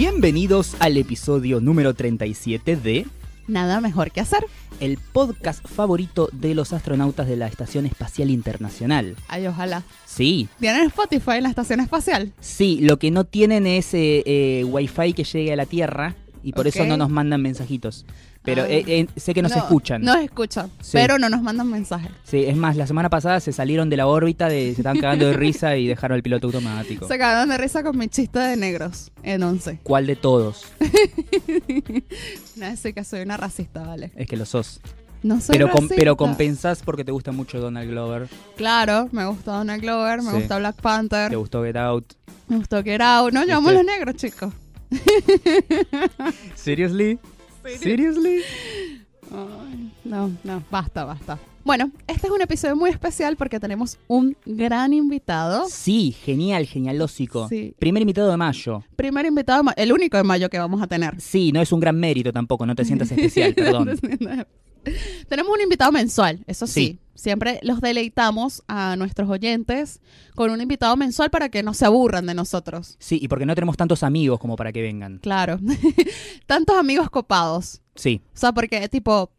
Bienvenidos al episodio número 37 de Nada mejor que hacer. el podcast favorito de los astronautas de la Estación Espacial Internacional. Ay, ojalá. Sí, ¿Tienen Spotify en la estación espacial? sí, lo que no tienen es eh, eh, wifi que llegue a la Tierra y por eso no nos mandan mensajitos. Pero eh, eh, sé que nos escuchan. Nos escuchan, Sí. pero no nos mandan mensajes. Sí, es más, la semana pasada se salieron de la órbita, de, se estaban cagando de risa y dejaron el piloto automático. Se cagaron de risa con mi chiste de negros en 11. ¿Cuál de todos? No sé que soy una racista, vale. Es que lo sos. No soy Pero, com- pero compensás porque te gusta mucho Donald Glover. Claro, me gusta Donald Glover, me Sí. gusta Black Panther, Te gustó Get Out. me gustó Get Out. No, llevamos ¿Viste? los negros, chicos. ¿Seriously? ¿Seriously? Ay, no, no, basta, basta. Bueno, este es un episodio muy especial porque tenemos un gran invitado. Sí, genial, genialósico. Sí. Primer invitado de mayo. Primer invitado, de ma- el único de mayo que vamos a tener. Sí, no es un gran mérito tampoco, no te sientas especial, perdón. Tenemos un invitado mensual, eso sí. Sí. Siempre los deleitamos a nuestros oyentes con un invitado mensual para que no se aburran de nosotros. Sí, y porque no tenemos tantos amigos como para que vengan. Claro. Tantos amigos copados. Sí, O sea, porque tipo,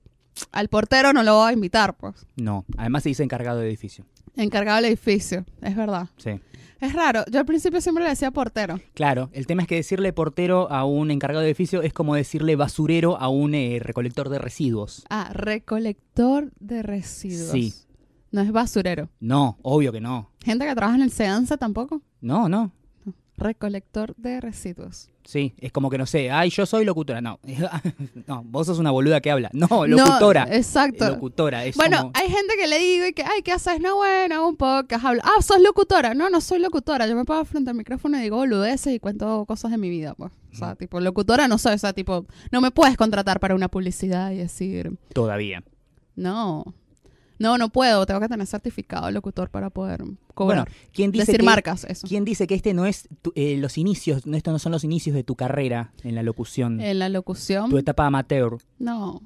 al portero no lo voy a invitar, pues. no. Además se dice encargado de edificio. Encargado del edificio, es verdad. Sí. Es raro. Yo al principio siempre le decía portero. Claro, el tema es que decirle portero a un encargado de edificio es como decirle basurero a un eh, recolector de residuos. Ah, recolector de residuos. Sí. No es basurero. No, obvio que no. Gente que trabaja en el SEANSA tampoco. No, no. Recolector de residuos. Sí, es como que no sé, ay, yo soy locutora. No, no, vos sos una boluda que habla. No, locutora. No, exacto. Locutora, es Bueno, como- hay gente que le digo y que, ay, ¿qué haces? No, bueno, hago un podcast, hablo. Ah, sos locutora. No, no soy locutora. Yo me pongo frente al micrófono y digo boludeces y cuento cosas de mi vida, pues. O sea, tipo, locutora no soy, o sea, tipo, no me puedes contratar para una publicidad y decir, Todavía. no. No, no puedo, tengo que tener certificado de locutor para poder cobrar. Bueno, ¿quién dice Decir que, marcas, eso. ¿Quién dice que este no es tu- eh, los inicios, no, estos no son los inicios de tu carrera en la locución? En la locución, tu etapa amateur. no.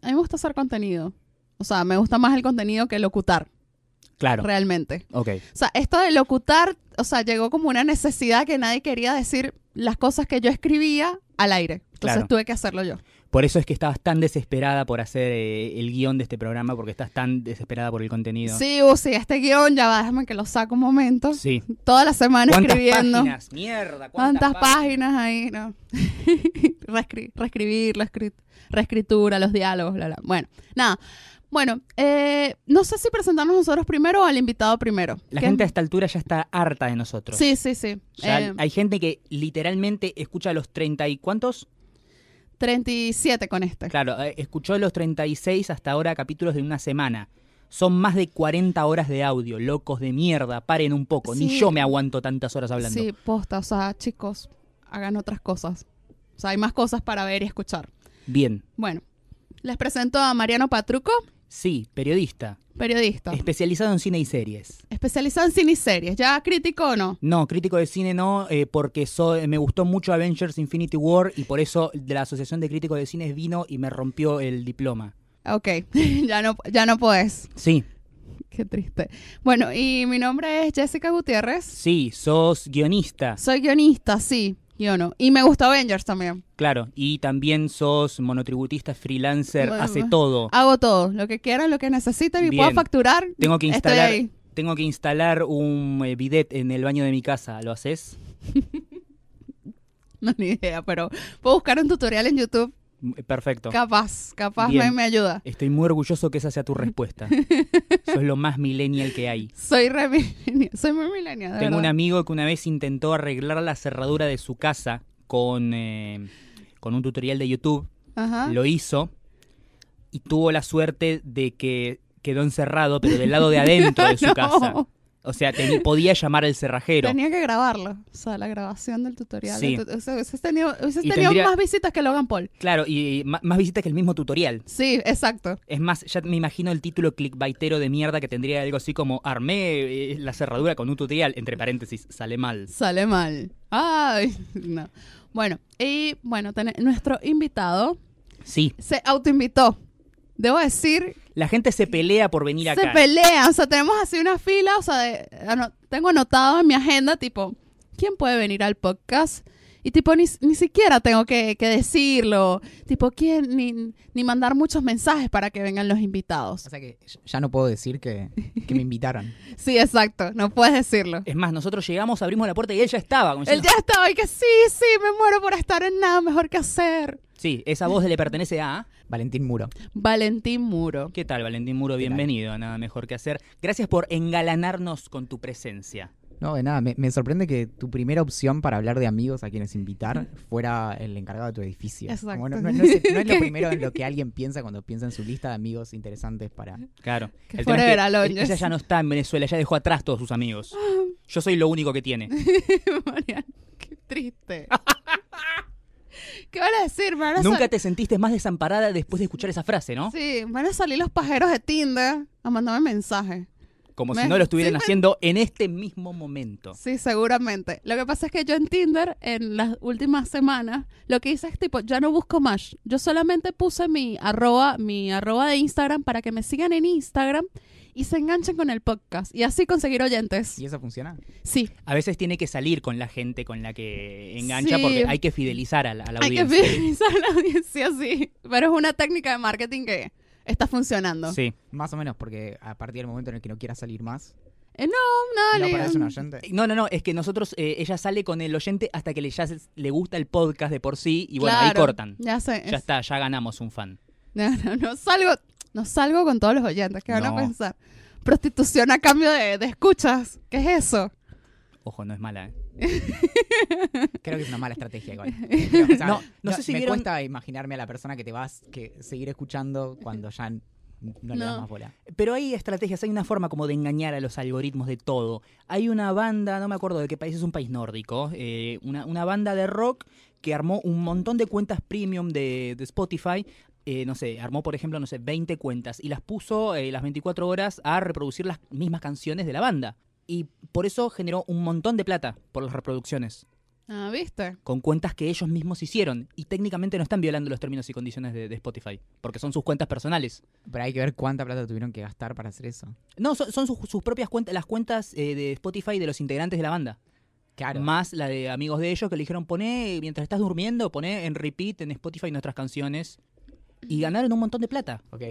A mí me gusta hacer contenido. O sea, me gusta más el contenido que locutar, Claro. realmente. Ok. O sea, esto de locutar, o sea, llegó como una necesidad que nadie quería decir las cosas que yo escribía al aire. Entonces Claro. tuve que hacerlo yo. Por eso es que estabas tan desesperada por hacer eh, el guion de este programa, porque estás tan desesperada por el contenido. Sí, uh, sí, este guion, ya va, déjame que lo saco un momento. Sí. Toda la semana ¿Cuántas escribiendo. páginas? Mierda, ¿cuántas, ¿Cuántas páginas ahí? No. Reescri- reescribir, la escrit- reescritura, los diálogos, bla, bla. Bueno, nada. Bueno, eh, no sé si presentarnos nosotros primero o al invitado primero. La gente a esta altura ya está harta de nosotros. Sí, sí, sí. Ya Eh, hay gente que literalmente escucha los 30 y cuántos? 37 con este. Claro, eh, escuchó los 36 hasta ahora capítulos de una semana. Son más de 40 horas de audio, locos de mierda, paren un poco. Ni yo me aguanto tantas horas hablando. Sí, posta. O sea, chicos, hagan otras cosas. O sea, hay más cosas para ver y escuchar. Bien, Bueno, les presento a Mariano Patruco, sí, periodista, periodista, especializado en cine y series. especializado en cine y series. ¿Ya crítico o no? No, crítico de cine no, eh, porque me gustó mucho Avengers Infinity War y por eso de la Asociación de Críticos de Cines vino y me rompió el diploma. Ok, ya no, ya no podés. Sí, Qué triste. Bueno, y mi nombre es Jessica Gutiérrez. sí, sos guionista, Soy guionista, sí, guiono. Y me gusta Avengers también. claro, y también sos monotributista, freelancer, Bueno, hace todo. Hago todo, lo que quieran, lo que necesiten y Bien. puedo facturar. Tengo que estoy instalar, ahí. tengo que instalar un eh, bidet en el baño de mi casa, ¿lo haces? No, ni idea, pero puedo buscar un tutorial en YouTube. Mm, Perfecto. Capaz, capaz me, me ayuda. Estoy muy orgulloso que esa sea tu respuesta. Sos lo más millennial que hay. Soy re millennial, soy muy millennial, de Tengo un amigo que una vez intentó arreglar la cerradura de su casa con, eh, con un tutorial de YouTube. Ajá. Lo hizo y tuvo la suerte de que quedó encerrado, pero del lado de adentro de su No. casa. O sea, teni- podía llamar al cerrajero. Tenía que grabarlo. O sea, la grabación del tutorial. Sí. O sea, hubieses tenido, hubieses Y tenido tendría- más visitas que Logan Paul. Claro, y, más visitas que el mismo tutorial. Sí, exacto. Es más, ya me imagino el título clickbaitero de mierda que tendría algo así como armé eh, la cerradura con un tutorial, entre paréntesis, sale mal. Sale mal. Ay, no. Bueno, y bueno, ten- nuestro invitado Sí, se autoinvitó. Debo decir, la gente se pelea por venir se acá. pelea. O sea, tenemos así una fila. O sea, de- ano- tengo anotado en mi agenda, tipo, ¿quién puede venir al podcast? Y tipo, ni, ni siquiera tengo que, que decirlo. Tipo, ¿quién? Ni, ni mandar muchos mensajes para que vengan los invitados. O sea que ya no puedo decir que, que me invitaron. Sí, exacto. No puedes decirlo. Es más, nosotros llegamos, abrimos la puerta y él ya estaba. como Él ya estaba y que sí, sí, me muero por estar en nada mejor que hacer. Sí, esa voz le pertenece a... Valentín Muro. Valentín Muro. ¿Qué tal, Valentín Muro? Bienvenido a Nada Mejor Que Hacer. Gracias por engalanarnos con tu presencia. No, de nada, me, me sorprende que tu primera opción para hablar de amigos a quienes invitar fuera el encargado de tu edificio. Exacto. Como no, no- no es, no es lo primero en lo que alguien piensa cuando piensa en su lista de amigos interesantes para... Claro. Que El tema es que ella ya no está en Venezuela, ya dejó atrás todos sus amigos. Yo soy lo único que tiene. Mariana, qué triste. ¿Qué van a decir? Van a Nunca te sentiste más desamparada después de escuchar esa frase, ¿no? Sí, van a salir los pajeros de Tinder a mandarme mensajes. Como Me- si no lo estuvieran sí, me- haciendo en este mismo momento. Sí, seguramente. Lo que pasa es que yo en Tinder, en las últimas semanas, lo que hice es tipo, ya no busco más. Yo solamente puse mi arroba, mi arroba de Instagram para que me sigan en Instagram y se enganchen con el podcast. Y así conseguir oyentes. ¿Y eso funciona? Sí, A veces tiene que salir con la gente con la que engancha Sí. porque hay que fidelizar a la, a la hay que audiencia. fidelizar a la audiencia, sí. Pero es una técnica de marketing que está funcionando. Sí. Más o menos, porque a partir del momento en el que no quieras salir más, Eh, no, no aparece un oyente. No, no, no, es que nosotros, eh, ella sale con el oyente hasta que le, ya se- le gusta el podcast de por sí y bueno, ahí Claro, cortan. Ya sé. Ya es- está, ya ganamos un fan. No, no, no salgo, no salgo con todos los oyentes. ¿Qué van a No. pensar? Prostitución a cambio de, de escuchas. ¿Qué es eso? Ojo, no es mala, ¿eh? Creo que es una mala estrategia igual. Pero, o sea, No, no sé si me vieron- cuesta imaginarme a la persona que te vas que seguir escuchando cuando ya no, le das más bola. Pero hay estrategias, hay una forma como de engañar a los algoritmos de todo. Hay una banda, no me acuerdo de qué país, es un país nórdico, eh, una, una banda de rock que armó un montón de cuentas premium de, de Spotify. Eh, no sé, armó por ejemplo, no sé, 20 cuentas y las puso eh, las 24 horas a reproducir las mismas canciones de la banda. Y por eso generó un montón de plata por las reproducciones, Ah, ¿viste? con cuentas que ellos mismos hicieron. Y técnicamente no están violando los términos y condiciones de, de Spotify, porque son sus cuentas personales. Pero hay que ver cuánta plata tuvieron que gastar para hacer eso. No, son, son sus, sus propias cuentas, las cuentas eh, de Spotify de los integrantes de la banda. Claro. Más la de amigos de ellos que le dijeron, poné, mientras estás durmiendo, poné en repeat en Spotify nuestras canciones. Y ganaron un montón de plata. Ok.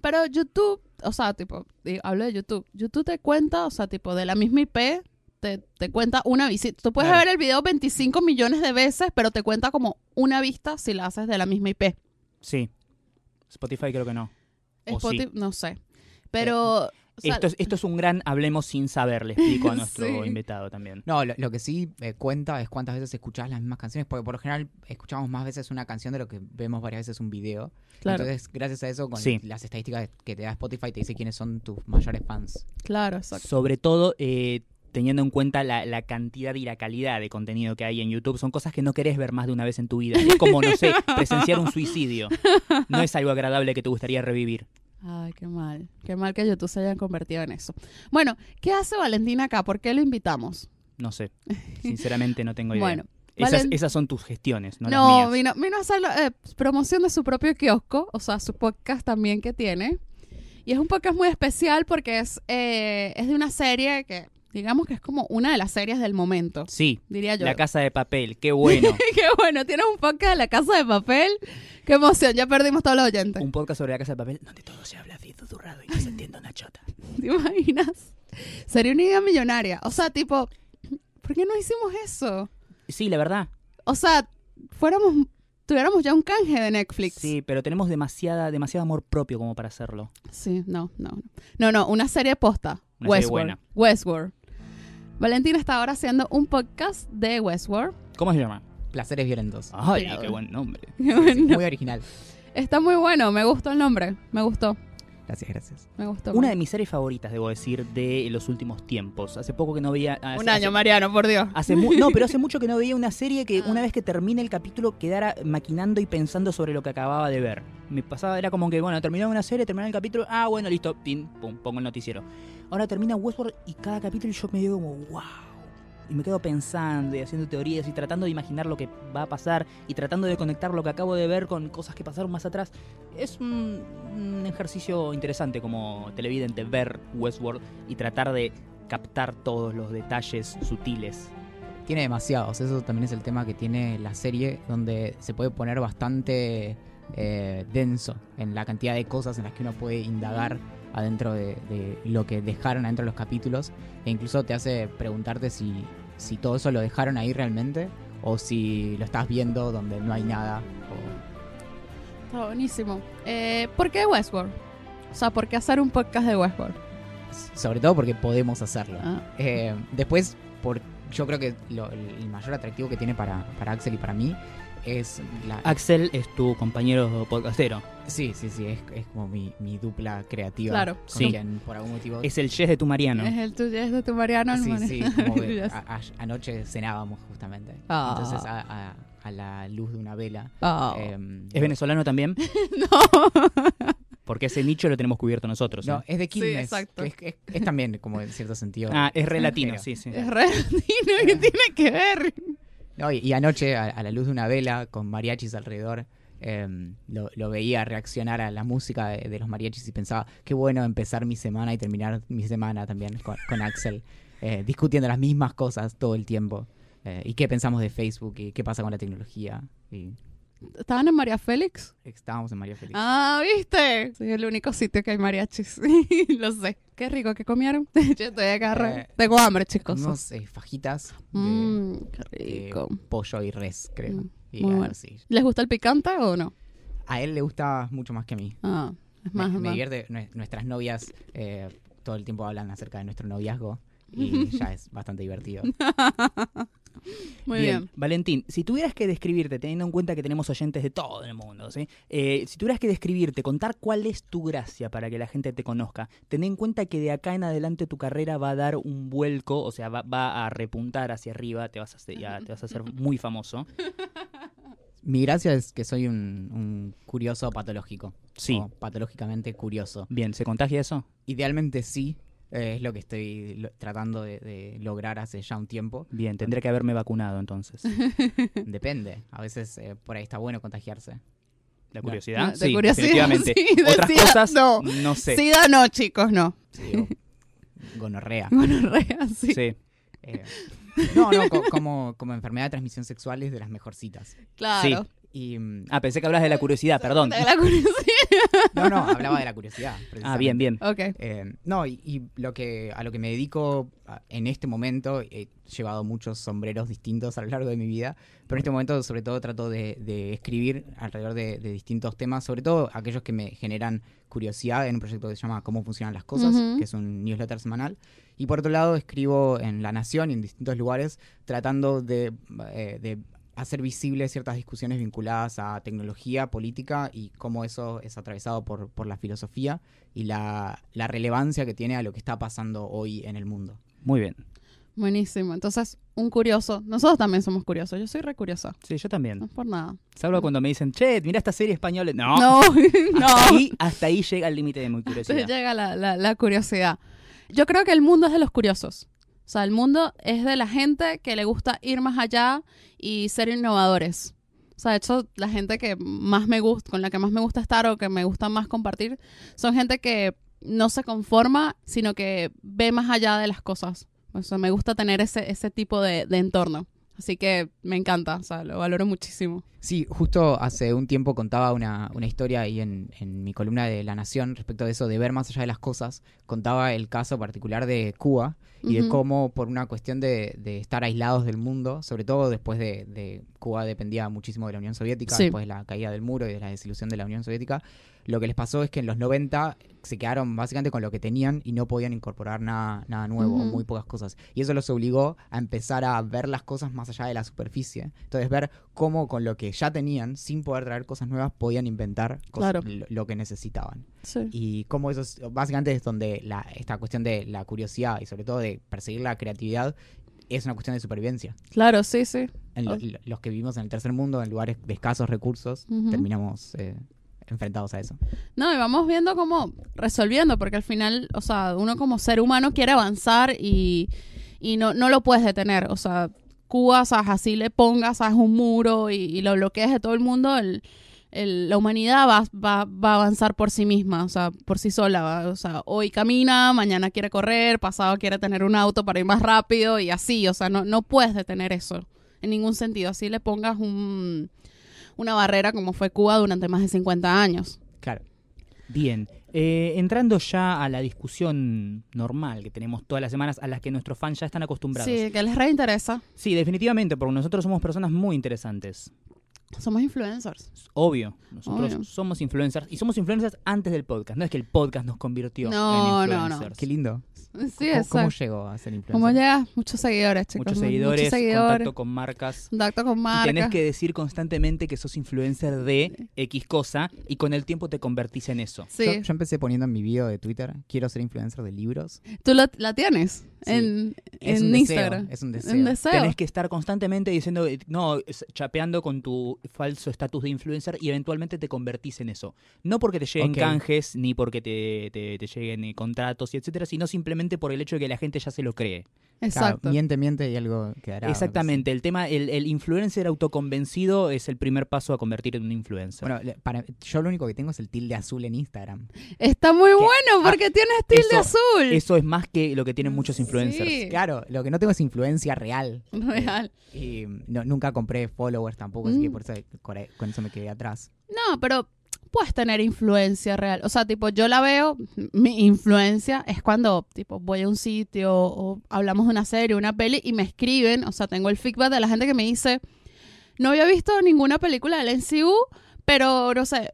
Pero YouTube, o sea, tipo, hablo de YouTube. YouTube te cuenta, o sea, tipo, de la misma IP, te, te cuenta una visita. Tú puedes Claro. ver el video 25 millones de veces, pero te cuenta como una vista si la haces de la misma IP. Sí. Spotify creo que no. Sí. Spotify, no sé. Pero. Sea, esto, es, esto es un gran hablemos sin saber, le explico a nuestro Sí. invitado también. No, lo, lo que sí eh, cuenta es cuántas veces escuchás las mismas canciones, porque por lo general escuchamos más veces una canción de lo que vemos varias veces un video. claro, Entonces, gracias a eso, con Sí. las estadísticas que te da Spotify, te dice quiénes son tus mayores fans. claro, exacto. Sobre todo eh, teniendo en cuenta la, la cantidad y la calidad de contenido que hay en YouTube. Son cosas que no querés ver más de una vez en tu vida. Es como, no sé, presenciar un suicidio. No es algo agradable que te gustaría revivir. Ay, qué mal. Qué mal que YouTube se haya convertido en eso. Bueno, ¿qué hace Valentina acá? ¿Por qué lo invitamos? No sé. Sinceramente no tengo idea. Bueno, esas, Valen- esas son tus gestiones, no, las No, mías. vino, vino a hacer eh, promoción de su propio kiosco, o sea, su podcast también que tiene. Y es un podcast muy especial porque es, eh, es de una serie que, digamos que es como una de las series del momento, Sí, diría yo. La Casa de Papel, qué bueno. Qué bueno, tienes un podcast de la casa de papel. Qué emoción, ya perdimos todos los oyentes. un podcast sobre La Casa de Papel donde todo se habla así susurrado y no se entiende una chota. ¿Te imaginas? Sería una idea millonaria. O sea, tipo, ¿por qué no hicimos eso? Sí, la verdad. O sea, fuéramos, tuviéramos ya un canje de Netflix. Sí, pero tenemos demasiada, demasiado amor propio como para hacerlo. Sí, no, no. No, no, una serie posta. Una serie Westworld. buena. Westworld. Valentina está ahora haciendo un podcast de Westworld. ¿Cómo se llama? Placeres violentos. Ay, qué buen nombre. Muy original. Está muy bueno, me gustó el nombre. Me gustó, Gracias, gracias. me gustó. Una de mis series favoritas, debo decir, de los últimos tiempos. Hace poco que no veía... hace- Un año, hace- Mariano, por Dios. Hace no, pero hace mucho que no veía una serie que Ah. una vez que termine el capítulo quedara maquinando y pensando sobre lo que acababa de ver. Me pasaba, era como que, bueno, terminaba una serie, terminaba el capítulo, ah, bueno, listo, pin, pum, pongo el noticiero. Ahora termina Westworld y cada capítulo yo me digo como, wow. Y me quedo pensando y haciendo teorías y tratando de imaginar lo que va a pasar y tratando de conectar lo que acabo de ver con cosas que pasaron más atrás. Es un, ejercicio interesante como televidente ver Westworld y tratar de captar todos los detalles sutiles. tiene demasiados. Eso también es el tema que tiene la serie, donde se puede poner bastante eh, denso en la cantidad de cosas en las que uno puede indagar adentro de, de lo que dejaron adentro de los capítulos. E incluso te hace preguntarte si, si todo eso lo dejaron ahí realmente o si lo estás viendo donde no hay nada. o- Está buenísimo. Eh, ¿Por qué Westworld? O sea, ¿por qué hacer un podcast de Westworld? sobre todo porque podemos hacerlo. Ah, Eh, después, por, yo creo que lo- el mayor atractivo que tiene para, para Axel y para mí es la... Axel es tu compañero podcastero. Sí, sí, sí, es, es como mi, mi dupla creativa. Claro. con Sí. quien por algún motivo... Es el Jess de tu Mariano. Es el tuyo, es de tu Mariano. sí, Mariano. sí, como que Yes. a- a- anoche cenábamos justamente. Ah. Entonces a, a- a la luz de una vela. Ah. em, ¿Es venezolano también? no. Porque ese nicho lo tenemos cubierto nosotros. No, ¿eh? es de Quilmes. exacto. que es, es- es también como en cierto sentido. Ah, es re latino, Pero- sí, sí. Es re latino, ¿qué tiene que ver? No, y, anoche, a, la luz de una vela, con mariachis alrededor, em, lo, veía reaccionar a la música de, los mariachis y pensaba, qué bueno empezar mi semana y terminar mi semana también con, Axel, eh, discutiendo las mismas cosas todo el tiempo. Eh, y qué pensamos de Facebook y qué pasa con la tecnología. ¿Estaban en María Félix? estábamos en María Félix. Ah, ¿viste? Soy el único sitio que hay mariachis. Lo sé. Qué rico que comieron. Yo estoy acá. Eh, Tengo hambre, chicos. Unos eh, fajitas Mmm, qué de rico. pollo y res, creo. Mm, Y muy bueno. así. ¿Les gusta el picante o no? A él le gusta mucho más que a mí. Ah, es Me, más, me más. divierte, nue- nuestras novias eh, todo el tiempo hablan acerca de nuestro noviazgo y ya es bastante divertido. Muy bien. Valentín, si tuvieras que describirte, teniendo en cuenta que tenemos oyentes de todo el mundo, ¿sí? Eh, si tuvieras que describirte, contar cuál es tu gracia para que la gente te conozca, ten en cuenta que de acá en adelante tu carrera va a dar un vuelco, o sea, va, va a repuntar hacia arriba, te vas a hacer, ya, te vas a hacer muy famoso. Mi gracia es que soy un, un curioso patológico. Sí. O patológicamente curioso. Bien, ¿se contagia eso? Idealmente sí, eh, es lo que estoy lo- tratando de, de lograr hace ya un tiempo. Bien, tendré que haberme vacunado entonces. Depende, a veces eh, por ahí está bueno contagiarse. ¿La No. curiosidad? De sí, curiosidad, definitivamente. sí, de Otras SIDA, cosas, no. no sé. Sida no, chicos, no. Sí, o gonorrea. Gonorrea, sí. Sí. Eh, no, no, co- como, como enfermedad de transmisión sexual es de las mejorcitas. Claro. Y, mm, Ah, pensé que hablas de la curiosidad, perdón. De la curiosidad. no, no, hablaba de la curiosidad. Ah, bien, bien. Ok. Eh, no, y, y lo que a lo que me dedico a- en este momento, he llevado muchos sombreros distintos a lo largo de mi vida, pero en este momento sobre todo trato de, de escribir alrededor de, de distintos temas, sobre todo aquellos que me generan curiosidad en un proyecto que se llama Cómo funcionan las cosas, Ujú. que es un newsletter semanal. Y por otro lado, escribo en La Nación y en distintos lugares tratando de, eh, de hacer visibles ciertas discusiones vinculadas a tecnología, política y cómo eso es atravesado por, por la filosofía y la, la relevancia que tiene a lo que está pasando hoy en el mundo. Muy bien. Buenísimo. Entonces, un curioso. Nosotros también somos curiosos. Yo soy re curiosa. Sí, yo también. No es por nada. Salvo cuando me dicen, che, mira esta serie española. No, No, Hasta, ahí, hasta ahí llega el límite de mi curiosidad. llega la, la, la curiosidad. Yo creo que el mundo es de los curiosos. O sea, el mundo es de la gente que le gusta ir más allá y ser innovadores. O sea, de hecho, la gente que más me gusta, con la que más me gusta estar o que me gusta más compartir, son gente que no se conforma, sino que ve más allá de las cosas. O sea, me gusta tener ese, ese tipo de, de entorno. Así que me encanta, o sea, lo valoro muchísimo. Sí, justo hace un tiempo contaba una, una historia ahí en, en mi columna de La Nación respecto de eso, de ver más allá de las cosas. Contaba el caso particular de Cuba y de cómo por una cuestión de, de estar aislados del mundo, sobre todo después de, de Cuba dependía muchísimo de la Unión Soviética, Sí. después de la caída del muro y de la desilusión de la Unión Soviética, lo que les pasó es que en los 90 se quedaron básicamente con lo que tenían y no podían incorporar nada, nada nuevo, muy pocas cosas. Y eso los obligó a empezar a ver las cosas más allá de la superficie. Entonces ver cómo con lo que ya tenían, sin poder traer cosas nuevas, podían inventar cosas- Claro. lo, lo que necesitaban. Sí. Y cómo eso es- básicamente es donde la, esta cuestión de la curiosidad y sobre todo de perseguir la creatividad es una cuestión de supervivencia. Claro, sí, sí. En lo- Oh. lo- los que vivimos en el tercer mundo, en lugares de escasos recursos, terminamos eh, enfrentados a eso. No, y vamos viendo cómo resolviendo, porque al final, o sea, uno como ser humano quiere avanzar y, y no, no lo puedes detener. O sea, Cuba, ¿sabes? así le pongas, ¿sabes? un muro y, lo bloquees de todo el mundo, la humanidad va, va, va a avanzar por sí misma, o sea, por sí sola. o sea, hoy camina, mañana quiere correr, pasado quiere tener un auto para ir más rápido y así. O sea, no, no puedes detener eso en ningún sentido. Así le pongas un, una barrera como fue Cuba durante más de 50 años. Claro. Bien, eh, entrando ya a la discusión normal que tenemos todas las semanas, a las que nuestros fans ya están acostumbrados. Sí, que les reinteresa. Sí, definitivamente, porque nosotros somos personas muy interesantes. Somos influencers. Obvio, nosotros Obvio. somos influencers y somos influencers antes del podcast. No es que el podcast nos convirtió No, en no, no. influencers. Qué lindo. Sí, ¿Cómo, llegó a ser influencer? ¿Cómo llegas? Muchos seguidores, chicos. Muchos mu- seguidores, Muchos seguidores. contacto con marcas. Contacto con Y marcas. tenés que decir constantemente que sos influencer de X cosa y con el tiempo te convertís en eso. Sí. Yo, yo empecé poniendo en mi video de Twitter, quiero ser influencer de libros. Tú lo- la tienes Sí. en, Es en deseo, Instagram. es un deseo. Un deseo. Tenés que estar constantemente diciendo, eh, no, chapeando con tu falso estatus de influencer y eventualmente te convertís en eso. No porque te lleguen Ok. canjes, ni porque te, te- te lleguen eh, contratos y etcétera, sino simplemente por el hecho de que la gente ya se lo cree. Exacto. Claro, miente, miente y algo quedará. Exactamente, el tema, el, el influencer autoconvencido es el primer paso a convertir en un influencer. Bueno, para, yo lo único que tengo es el tilde azul en Instagram. Está muy Que- bueno porque tienes tilde eso- azul. eso es más que lo que tienen muchos influencers. Sí. Claro, lo que no tengo es influencia real. Real. Y no, nunca compré followers tampoco, así que Mm. por eso con eso me quedé atrás. No, pero puedes tener influencia real. O sea, tipo, yo la veo, mi influencia es cuando, tipo, voy a un sitio o hablamos de una serie, una peli y me escriben, o sea, tengo el feedback de la gente que me dice, no había visto ninguna película del NCU, pero, no sé,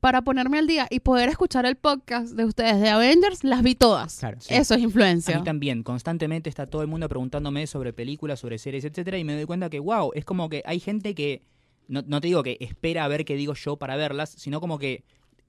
para ponerme al día y poder escuchar el podcast de ustedes de Avengers, las vi todas. Claro, sí. Eso es A influencia. mí también, constantemente está todo el mundo preguntándome sobre películas, sobre series, etcétera, y me doy cuenta que, wow, es como que hay gente que, no, no te digo que espera a ver qué digo yo para verlas, sino como que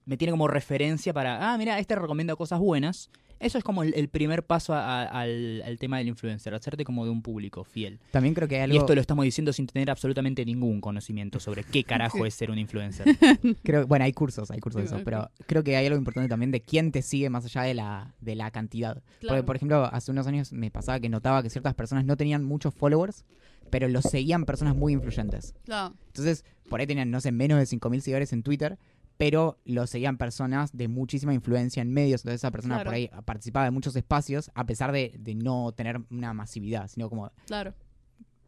me tiene como referencia para, ah, mira, este recomienda cosas buenas. Eso es como el, el primer paso a- a- al, al tema del influencer, hacerte como de un público fiel. También creo que hay algo, Y esto lo estamos diciendo sin tener absolutamente ningún conocimiento sobre qué carajo es ser un influencer. creo, bueno, hay cursos, hay cursos de eso, pero creo que hay algo importante también de quién te sigue más allá de la, de la cantidad. Porque, Claro. por ejemplo, hace unos años me pasaba que notaba que ciertas personas no tenían muchos followers, pero los seguían personas muy influyentes. Claro. Entonces, por ahí tenían, no sé, menos de 5.000 seguidores en Twitter, pero lo seguían personas de muchísima influencia en medios. Entonces, esa persona Claro. por ahí participaba de muchos espacios, a pesar de, de no tener una masividad, sino como Claro.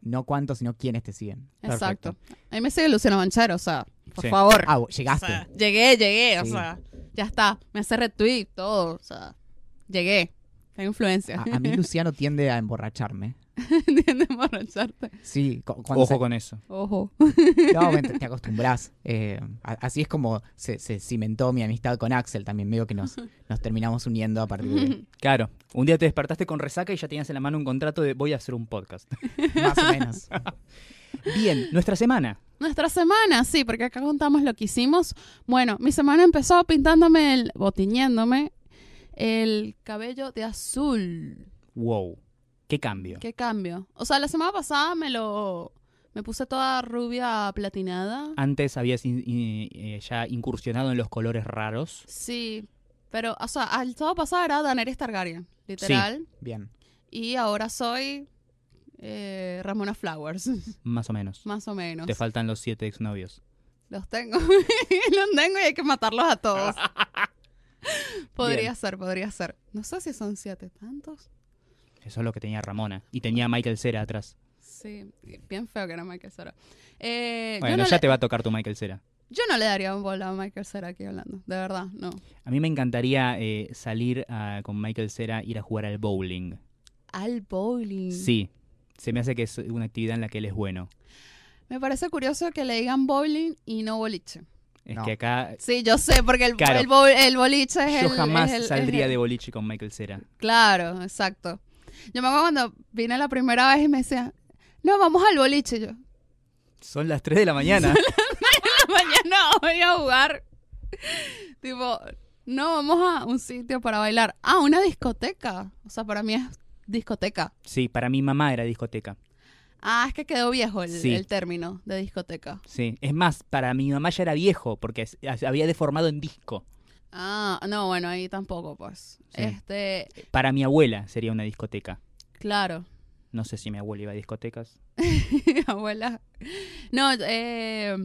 no cuántos, sino quiénes te siguen. Exacto. A mí me sigue Luciano Manchero, o sea, por Sí. favor. Ah, llegaste. O sea, llegué, llegué, o sea, ya está. Me hace retweet, todo, o sea, llegué. Tengo influencia. A, a mí Luciano tiende a emborracharme. ¿Entiendes? Emborracharte. Sí, cu- cuando Ojo se- con eso. Ojo. No, te, te acostumbras. Eh, así es como se, se cimentó mi amistad con Axel también. Medio que nos, nos terminamos uniendo a partir de Claro, un día te despertaste con resaca y ya tenías en la mano un contrato de voy a hacer un podcast. más o menos. Bien, nuestra semana. Nuestra semana, sí, porque acá contamos lo que hicimos. Bueno, mi semana empezó pintándome el, o tiñéndome el cabello de azul. Wow, qué cambio. ¿Qué cambio? O sea, la semana pasada me lo, me puse toda rubia platinada. Antes habías in- in- eh, ya incursionado en los colores raros. Sí, pero, o sea, el sábado pasado era Daenerys Targaryen, literal. Bien. Y ahora soy eh, Ramona Flowers, Más o menos. más o menos. Te faltan los siete exnovios. Los tengo. Los tengo y hay que matarlos a todos. podría Bien. ser, podría ser. No sé si son siete tantos. Eso es lo que tenía Ramona. Y tenía a Michael Cera atrás. Sí, bien feo que era Michael Cera. Eh, yo, Bueno, no ya le, te va a tocar tu Michael Cera. yo no le daría un bola a Michael Cera aquí hablando. De verdad, no. A mí me encantaría eh, salir ah, con Michael Cera, ir a jugar al bowling. Al bowling. Sí, se me hace que es una actividad en la que él es bueno. Me parece curioso que le digan bowling y no boliche. Es No. que acá Sí, yo sé, porque el, Claro. el, boliche es yo el... jamás es el- saldría es el- de boliche con Michael Cera. Claro, exacto. Yo me acuerdo cuando vine la primera vez y me decía, no, vamos al boliche. Y Yo, Son las 3 de la mañana. mañana voy a jugar. tipo, no, vamos a un sitio para bailar. Ah, una discoteca. O sea, para mí es discoteca. sí, para mi mamá era discoteca. Ah, es que quedó viejo el, Sí. el término de discoteca. Sí, es más, para mi mamá ya era viejo porque había deformado en disco. Ah, no, bueno, ahí tampoco, pues. Sí. Este, Para mi abuela sería una discoteca. claro. No sé si mi abuela iba a discotecas. abuela. No, eh,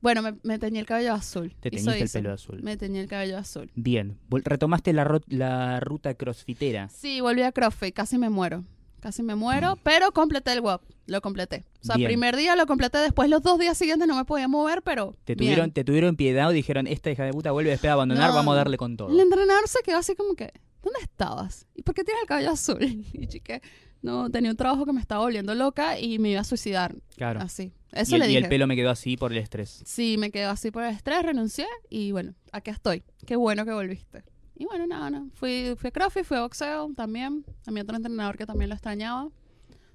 Bueno, me, me teñí el cabello azul. Te Hizo teñiste el pelo azul. Me teñí el cabello azul. Bien. Retomaste la, la ruta crossfitera. Sí, volví a CrossFit, casi me muero. Casi me muero, pero completé el WAP. Lo completé. O sea, Bien. primer día lo completé, después los dos días siguientes no me podía mover, pero. Te bien. tuvieron, te tuvieron piedad o dijeron, esta hija de puta vuelve después de abandonar, No. vamos a darle con todo. El entrenador se quedó así como que, ¿dónde estabas? ¿Y por qué tienes el cabello azul? Y chique, no, tenía un trabajo que me estaba volviendo loca y me iba a suicidar. Claro. Así. Y Eso el, le y dije. el pelo me quedó así por el estrés. Sí, me quedó así por el estrés, renuncié y bueno, aquí estoy. Qué bueno que volviste. Y bueno, nada, no. Fui, fui a CrossFit, fui a boxeo también. A mi otro entrenador que también lo extrañaba.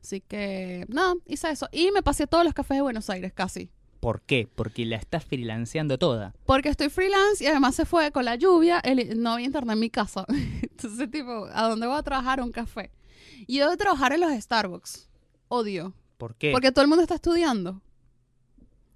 Así que, nada, hice eso. Y me pasé todos los cafés de Buenos Aires, casi. ¿Por qué? Porque la estás freelanceando toda. Porque estoy freelance y además se fue con la lluvia, el- no había internet en mi casa. Entonces, tipo, ¿a dónde voy a trabajar? Un café. Y yo de trabajar en los Starbucks. Odio. ¿Por qué? Porque todo el mundo está estudiando.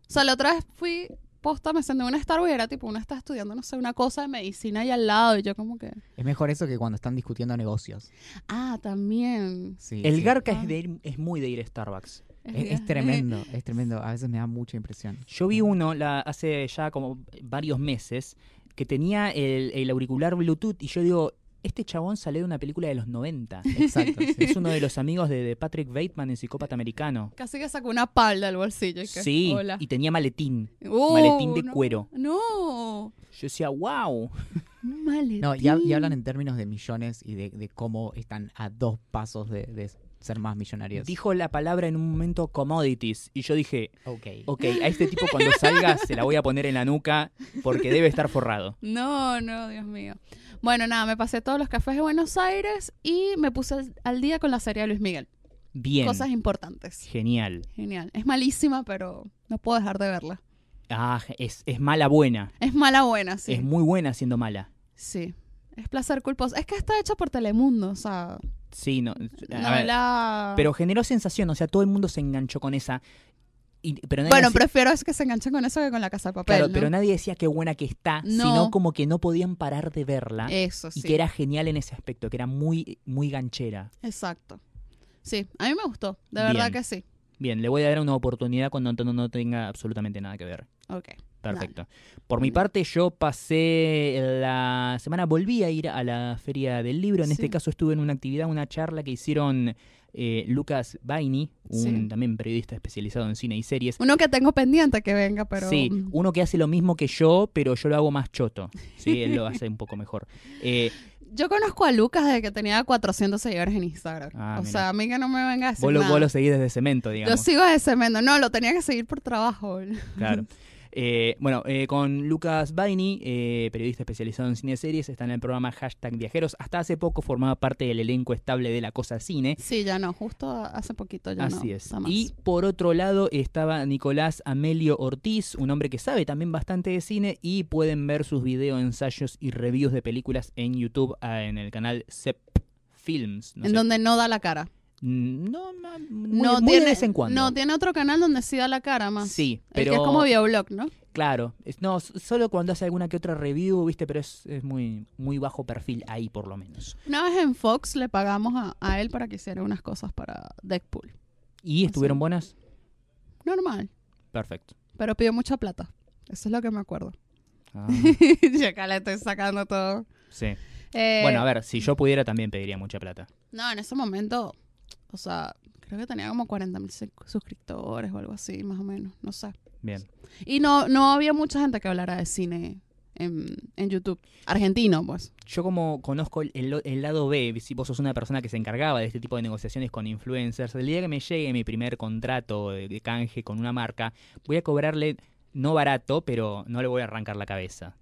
O sea, la otra vez fui posta, me senté en una Starbucks y era tipo, uno está estudiando, no sé, una cosa de medicina ahí al lado y yo como que... Es mejor eso que cuando están discutiendo negocios. Ah, también. Sí, el sí. Garca Ah. es, de ir- es muy de ir a Starbucks. Es, es tremendo, es tremendo. A veces me da mucha impresión. Yo vi uno la, hace ya como varios meses que tenía el, el auricular Bluetooth y yo digo, este chabón salió de una película de los 90. Exacto. sí. es uno de los amigos de, de Patrick Bateman en Psicópata Americano. Casi que sacó una palda del bolsillo. y que, Sí, Hola. y tenía maletín. Uh, maletín de no, cuero. No. Yo decía, wow. Maletín. No, y, y hablan en términos de millones y de, de cómo están a dos pasos de, de ser más millonarios. Dijo la palabra en un momento commodities y yo dije, ok. ok, a este tipo cuando salga se la voy a poner en la nuca porque debe estar forrado. No, no, Dios mío. Bueno, nada, me pasé todos los cafés de Buenos Aires y me puse al, al día con la serie de Luis Miguel. Bien. Cosas importantes. Genial. Genial. Es malísima, pero no puedo dejar de verla. Ah, es, es mala buena. Es mala buena, sí. Es muy buena siendo mala. Sí. Es placer culposo. Es que está hecha por Telemundo, o sea, Sí, no. a ver, la... Pero generó sensación, o sea, todo el mundo se enganchó con esa. Y- pero nadie Bueno, decía- prefiero es que se enganchen con eso que con la casa de papel, claro, ¿no? pero nadie decía qué buena que está, No. sino como que no podían parar de verla Eso, sí. y que era genial en ese aspecto, que era muy, muy ganchera. Exacto. Sí, a mí me gustó, de verdad que sí. Bien, le voy a dar una oportunidad cuando Antonio no tenga absolutamente nada que ver. Ok. Perfecto. Por mi parte, yo pasé la semana, volví a ir a la Feria del Libro. En este caso estuve en una actividad, una charla que hicieron eh, Lucas Baini, un Sí. también periodista especializado en cine y series. Uno que tengo pendiente que venga, pero... Sí, mm, uno que hace lo mismo que yo, pero yo lo hago más choto. Sí, él lo hace un poco mejor. Eh, Yo conozco a Lucas desde que tenía 400 seguidores en Instagram. Ah, o mira. sea, a mí que no me venga a decir vos, lo, nada. vos lo seguís desde cemento, digamos. sigo a ese mendo. No, lo tenía que seguir por trabajo. Claro. Eh, bueno, eh, con Lucas Baini, eh, periodista especializado en cine y series, está en el programa Hashtag Viajeros. Hasta hace poco formaba parte del elenco estable de La Cosa Cine. Sí, ya no. Justo hace poquito ya no. Así es. Y por otro lado estaba Nicolás Amelio Ortiz, un hombre que sabe también bastante de cine y pueden ver sus video ensayos y reviews de películas en YouTube ah, en el canal Sep Films. No en sé. donde no da la cara. Mm, No, no, muy, no muy tiene, de vez en cuando. No, tiene otro canal donde sí da la cara más. Sí, El pero que es como videoblog, ¿no? claro, es- no, solo cuando hace alguna que otra review, viste, pero es, es muy muy bajo perfil ahí por lo menos. Una vez en Fox le pagamos a, a él para que hiciera unas cosas para Deadpool. ¿Y estuvieron buenas? Normal. Perfecto. Pero pidió mucha plata. Eso es lo que me acuerdo. Ah, Yo acá le estoy sacando todo. sí. Eh, Bueno, a ver, si yo pudiera también pediría mucha plata. No, en ese momento, o sea, creo que tenía como 40 mil suscriptores o algo así, más o menos, no sé. Bien. Y no, no había mucha gente que hablara de cine en, en YouTube. Argentino, pues. Yo como conozco el, el- el lado B, si vos sos una persona que se encargaba de este tipo de negociaciones con influencers, el día que me llegue mi primer contrato de, de canje con una marca, voy a cobrarle no barato, pero no le voy a arrancar la cabeza.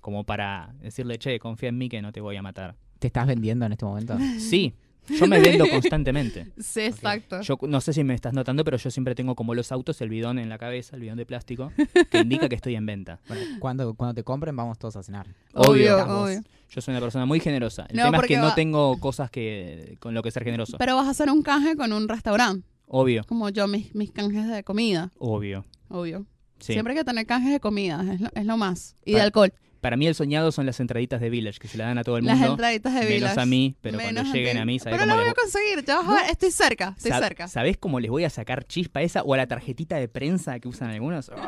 Como para decirle, che, confía en mí que no te voy a matar. ¿Te estás vendiendo en este momento? Sí, yo me vendo constantemente. Sí, exacto. Yo no sé si me estás notando, pero yo siempre tengo como los autos el bidón en la cabeza, el bidón de plástico, que indica que estoy en venta. Bueno, cuando, cuando te compren vamos todos a cenar. Obvio, obvio. Yo soy una persona muy generosa. El No, tema es que no tengo cosas que con lo que ser generoso. Pero vas a hacer un canje con un restaurante, Obvio, como yo, mis, mis canjes de comida, obvio. obvio. Sí. Siempre hay que tener canjes de comida, es lo, es lo más. Y de alcohol. Para mí el soñado son las entraditas de Village, que se la dan a todo el Las mundo. entraditas de menos Village. a mí, pero Menos cuando lleguen a mí, ¿sabés Pero cómo lo voy les a conseguir, ya vas a ver, estoy cerca, estoy Sab- cerca. ¿Sabés cómo les voy a sacar chispa a esa o a la tarjetita de prensa que usan algunos?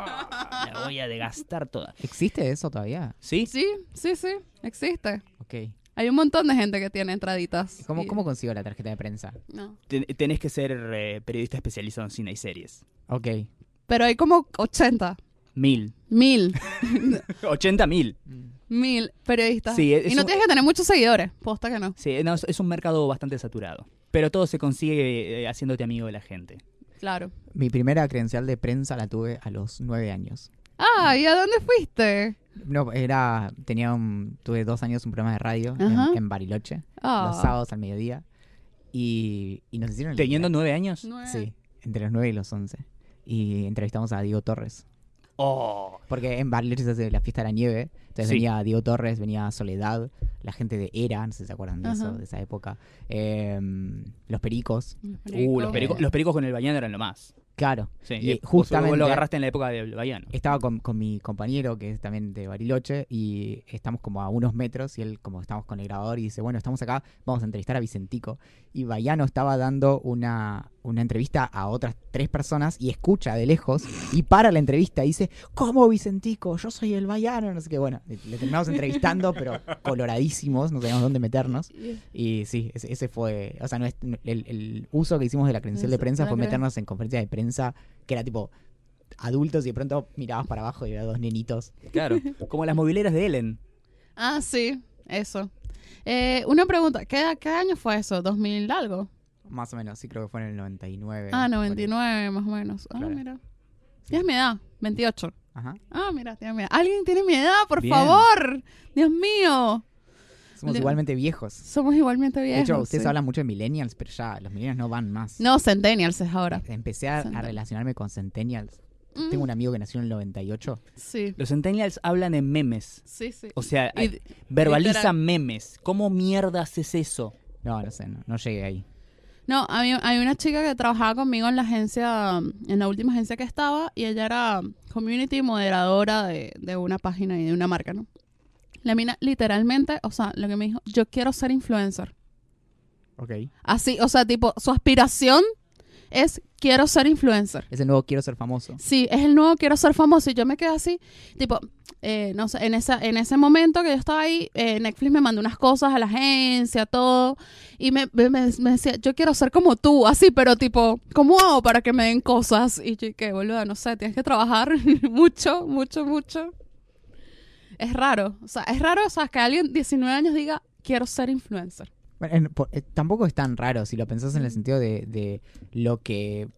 Ah, la voy a degastar toda. ¿Existe eso todavía? ¿Sí? Sí, sí, sí, existe. Ok. Hay un montón de gente que tiene entraditas. ¿Cómo, Y- ¿Cómo consigo la tarjeta de prensa? No. Ten- tenés que ser eh, periodista especializado en cine y series. Ok. Pero hay como 80, Mil. mil, 80 mil. mil periodistas. Sí, es y no un- tienes que tener muchos seguidores, posta que no. Sí, no, es- es un mercado bastante saturado. Pero todo se consigue eh, haciéndote amigo de la gente. Claro. Mi primera credencial de prensa la tuve a los nueve años. Ah, ¿y a dónde fuiste? No, era, tenía un, tuve dos años un programa de radio Ajá. en, en Bariloche, Ah. los sábados al mediodía. Y, y nos hicieron... Teniendo nueve años. Nueve. Sí, entre los nueve y los once. Y entrevistamos a Diego Torres. Oh. Porque en Bariloche se hace la fiesta de la nieve. Entonces Sí. venía Diego Torres, venía Soledad, la gente de Era, no sé si se acuerdan de eso, de esa época. Eh, los Pericos, Uh, los, pericos, los pericos con el Bayano eran lo más. claro. Sí, Y justamente- vos lo agarraste en la época del Bayano. Estaba con, con mi compañero, que es también de Bariloche, y estamos como a unos metros, y él, como estamos con el grabador, y dice, bueno, estamos acá, vamos a entrevistar a Vicentico. Y Bayano estaba dando una, una entrevista a otras tres personas, y escucha de lejos, y para la entrevista, y dice, ¿cómo Vicentico? Yo soy el Bayano, no sé qué. Bueno, le, le terminamos entrevistando, pero coloradísimos, no sabíamos dónde meternos. Y sí, ese, ese fue, o sea, no es- el, el uso que hicimos de la credencial de prensa fue meternos en conferencia de prensa, que era tipo adultos y de pronto mirabas para abajo y había dos nenitos. Claro. Como las mobileras de Ellen. Ah, sí, eso. Eh, una pregunta, ¿qué, ¿qué año fue eso? ¿2000 algo? Más o menos, sí creo que fue en el 99. Ah, por ahí. 99 más o menos. Ah, Claro. mira. Tienes mi edad, 28. Ajá. Ah, mira, tienes mi edad. ¿Alguien tiene mi edad, por Bien. favor? Dios mío. Somos Le- igualmente viejos. Somos igualmente De viejos. hecho, ustedes sí. hablan mucho de millennials, pero ya los millennials no van más. No, Centennials es ahora. Empecé a, relacionarme con centennials. Mm, Tengo un amigo que nació en el 98. Sí, Los centennials hablan en memes. sí, sí. O sea, Y- eh, verbalizan literal. memes. ¿Cómo mierda haces eso? No, no sé, no, no llegué ahí. No, mí- hay una chica que trabajaba conmigo en la agencia, en la última agencia que estaba, y ella era community moderadora de, de una página y de una marca, ¿no? La mina, literalmente, o sea, lo que me dijo, yo quiero ser influencer. Ok. Así, o sea, tipo, su aspiración es quiero ser influencer. Ese nuevo quiero ser famoso. Sí, es el nuevo quiero ser famoso y yo me quedé así, tipo, eh, no sé, en, esa, en ese momento que yo estaba ahí, eh, Netflix me mandó unas cosas a la agencia, todo, y me, me, me- decía, yo quiero ser como tú, así, pero tipo, ¿cómo hago para que me den cosas? Y yo, que boludo, no sé, tienes que trabajar mucho, mucho, mucho. Es raro, o sea, es raro, o sea, que alguien 19 años diga, quiero ser influencer. Bueno, en- por- eh, tampoco es tan raro si lo pensás en el sentido de, de lo que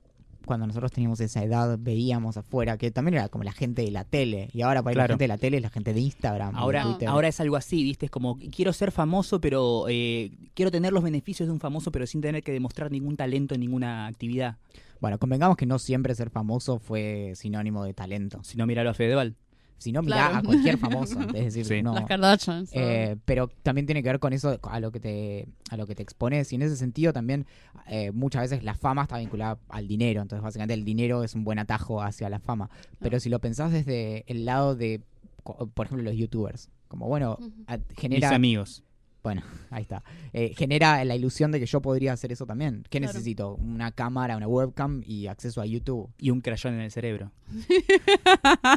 cuando nosotros teníamos esa edad veíamos afuera, que también era como la gente de la tele. Y ahora para la Claro. gente de la tele es la gente de Instagram. Ahora, ahora es algo así, ¿viste? Es como, quiero ser famoso, pero eh, quiero tener los beneficios de un famoso, pero sin tener que demostrar ningún talento en ninguna actividad. Bueno, convengamos que no siempre ser famoso fue sinónimo de talento. Si no, míralo a Fedeval. Si no, mirá Claro. a cualquier famoso. Es decir, Sí. no. Las Kardashians. Eh, pero también tiene que ver con eso, a lo que te, a lo que te expones. Y en ese sentido también eh, muchas veces la fama está vinculada al dinero. Entonces básicamente el dinero es un buen atajo hacia la fama. Pero si lo pensás desde el lado de, por ejemplo, los youtubers. Como bueno, a- Mis genera... amigos. Bueno, ahí está. Eh, genera la ilusión de que yo podría hacer eso también. ¿Qué Claro. necesito? Una cámara, una webcam y acceso a YouTube. Y un crayón en el cerebro.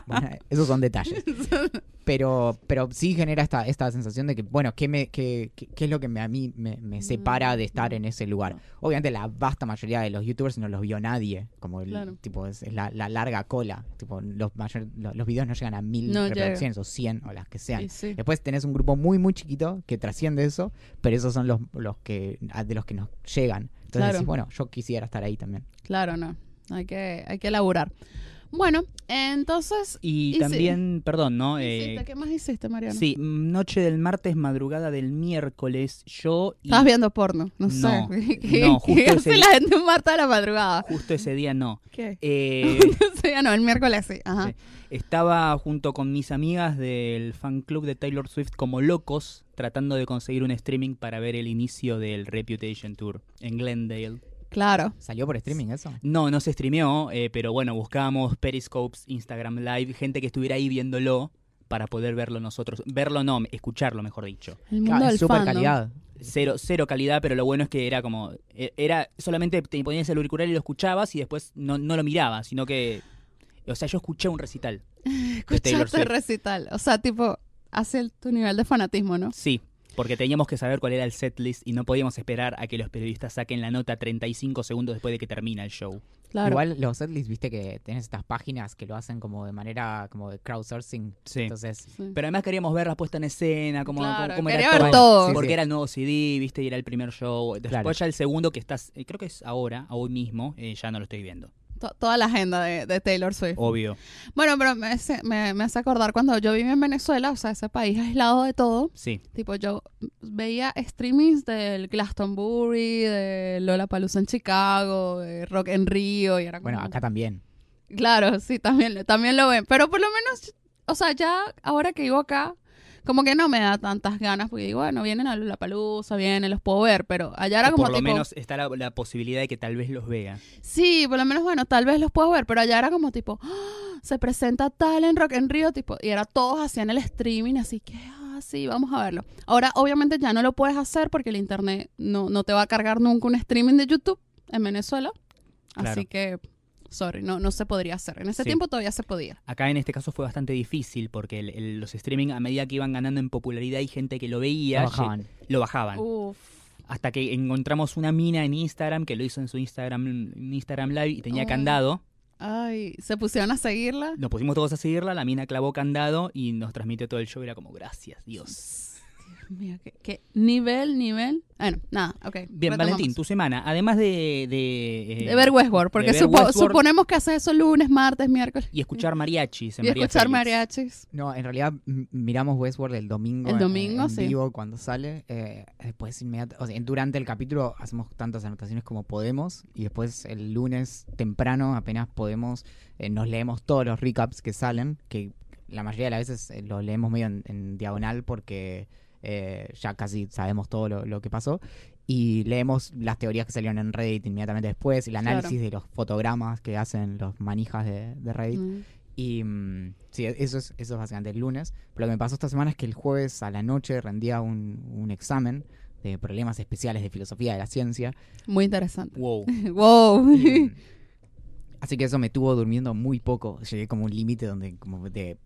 Bueno, esos son detalles. Pero, pero sí genera esta, esta sensación de que, bueno, ¿qué, me, qué, qué- qué es lo que me- a mí me, me separa de estar en ese lugar? Obviamente la vasta mayoría de los youtubers no los vio nadie, como el, Claro. tipo es, es la, la larga cola, tipo los, mayor- lo- los videos no llegan a mil No llega. reproducciones o cien o las que sean. Sí. Después tenés un grupo muy muy chiquito que trasciende eso, pero esos son los, los que de los que nos llegan. Entonces Claro. decís, bueno, yo quisiera estar ahí también. Claro, no. Hay que, hay que elaborar. Bueno, entonces. Y, Y sí. también, perdón, ¿no? Eh, ¿Qué más hiciste, Mariano? sí, mm, noche del martes, madrugada del miércoles, yo y Estabas viendo porno, no, No, sé. ¿Qué, no, qué justo hace ese la día- gente un martes a la madrugada? justo ese día no. ¿Qué? Eh, Ese día no, el miércoles sí. Ajá. Sí. Estaba junto con mis amigas del fan club de Taylor Swift como locos tratando de conseguir un streaming para ver el inicio del Reputation Tour en Glendale. Claro. ¿Salió por streaming eso? No, no se streameó, eh, pero bueno, buscábamos Periscopes, Instagram Live, gente que estuviera ahí viéndolo para poder verlo nosotros. Verlo no, escucharlo, mejor dicho. El mundo Claro, del es super fandom. calidad. Cero, cero calidad, pero lo bueno es que era como. e- Era solamente te ponías el auricular y lo escuchabas y después no, no lo mirabas, sino que. O sea, yo escuché un recital. Escuchaste Swift. recital. O sea, tipo, hace el- tu nivel de fanatismo, ¿no? Sí, porque teníamos que saber cuál era el setlist y no podíamos esperar a que los periodistas saquen la nota 35 segundos después de que termina el show. Claro. Igual los setlists, viste que tenés estas páginas que lo hacen como de manera como de crowdsourcing. Sí. Entonces, Sí. Pero además queríamos ver la puesta en escena, cómo, Claro, cómo- era ver todo. todo. Sí, Porque sí. era el nuevo CD, viste, y era el primer show. Después Claro. ya el segundo que estás, eh, creo que es ahora, hoy mismo, eh, ya no lo estoy viendo. To- toda la agenda de, de Taylor Swift. Obvio. Bueno, pero me hace, me, me hace acordar cuando yo viví en Venezuela, o sea, ese país aislado de todo. Sí. Tipo, yo veía streamings del Glastonbury, de Lollapalooza en Chicago, de Rock en Río, y era como... bueno, acá también. Claro, sí, también, también lo ven. Pero por lo menos, o sea, ya ahora que vivo acá, como que no me da tantas ganas, porque digo, bueno, vienen a la palusa, vienen, los puedo ver, pero allá era O como por lo tipo, menos está la, la posibilidad de que tal vez los vea. sí, por lo menos, bueno, tal vez los puedo ver, pero allá era como tipo, ¡Ah! se presenta tal en Rock en Río, tipo, y era todos hacían el streaming, así que, ah, sí, vamos a verlo. Ahora, obviamente, ya no lo puedes hacer porque el internet no, no te va a cargar nunca un streaming de YouTube en Venezuela, Claro. así que, sorry, no, no se podría hacer. En ese Sí. tiempo todavía se podía. Acá en este caso fue bastante difícil porque el- el- los streaming a medida que iban ganando en popularidad y gente que lo veía, Lo bajaban. lo bajaban. Uf. Hasta que encontramos una mina en Instagram que lo hizo en su Instagram, en Instagram Live y tenía Oh. candado. Ay, se pusieron a seguirla. Nos pusimos todos a seguirla, la mina clavó candado y nos transmitió todo el show. Era como, gracias, Dios. Mío, ¿qué, qué nivel, nivel. Bueno, nada, ok. Bien, retomamos. Valentín, tu semana, además de... De, eh, De ver Westworld, porque de ver supo- Westworld suponemos que haces eso lunes, martes, miércoles. Y escuchar mariachis. en Y María escuchar Félix. mariachis. No, en realidad miramos Westworld el domingo. El en- domingo, en, sí. vivo cuando sale. eh, después inmediata- o sea, durante el capítulo hacemos tantas anotaciones como podemos y después el lunes temprano apenas podemos eh, nos leemos todos los recaps que salen, que la mayoría de las veces eh, los leemos medio en, en diagonal porque eh, ya casi sabemos todo lo, lo que pasó. Y leemos las teorías que salieron en Reddit inmediatamente después, el análisis Claro. de los fotogramas que hacen los manijas de, de Reddit. Mm. Y mm, sí, eso es, eso es básicamente el lunes. Pero lo que me pasó esta semana es que el jueves a la noche rendía un, un examen de problemas especiales de filosofía de la ciencia. Muy interesante. Wow. wow. Y, mm, así que eso me tuvo durmiendo muy poco. Llegué como a un límite donde como de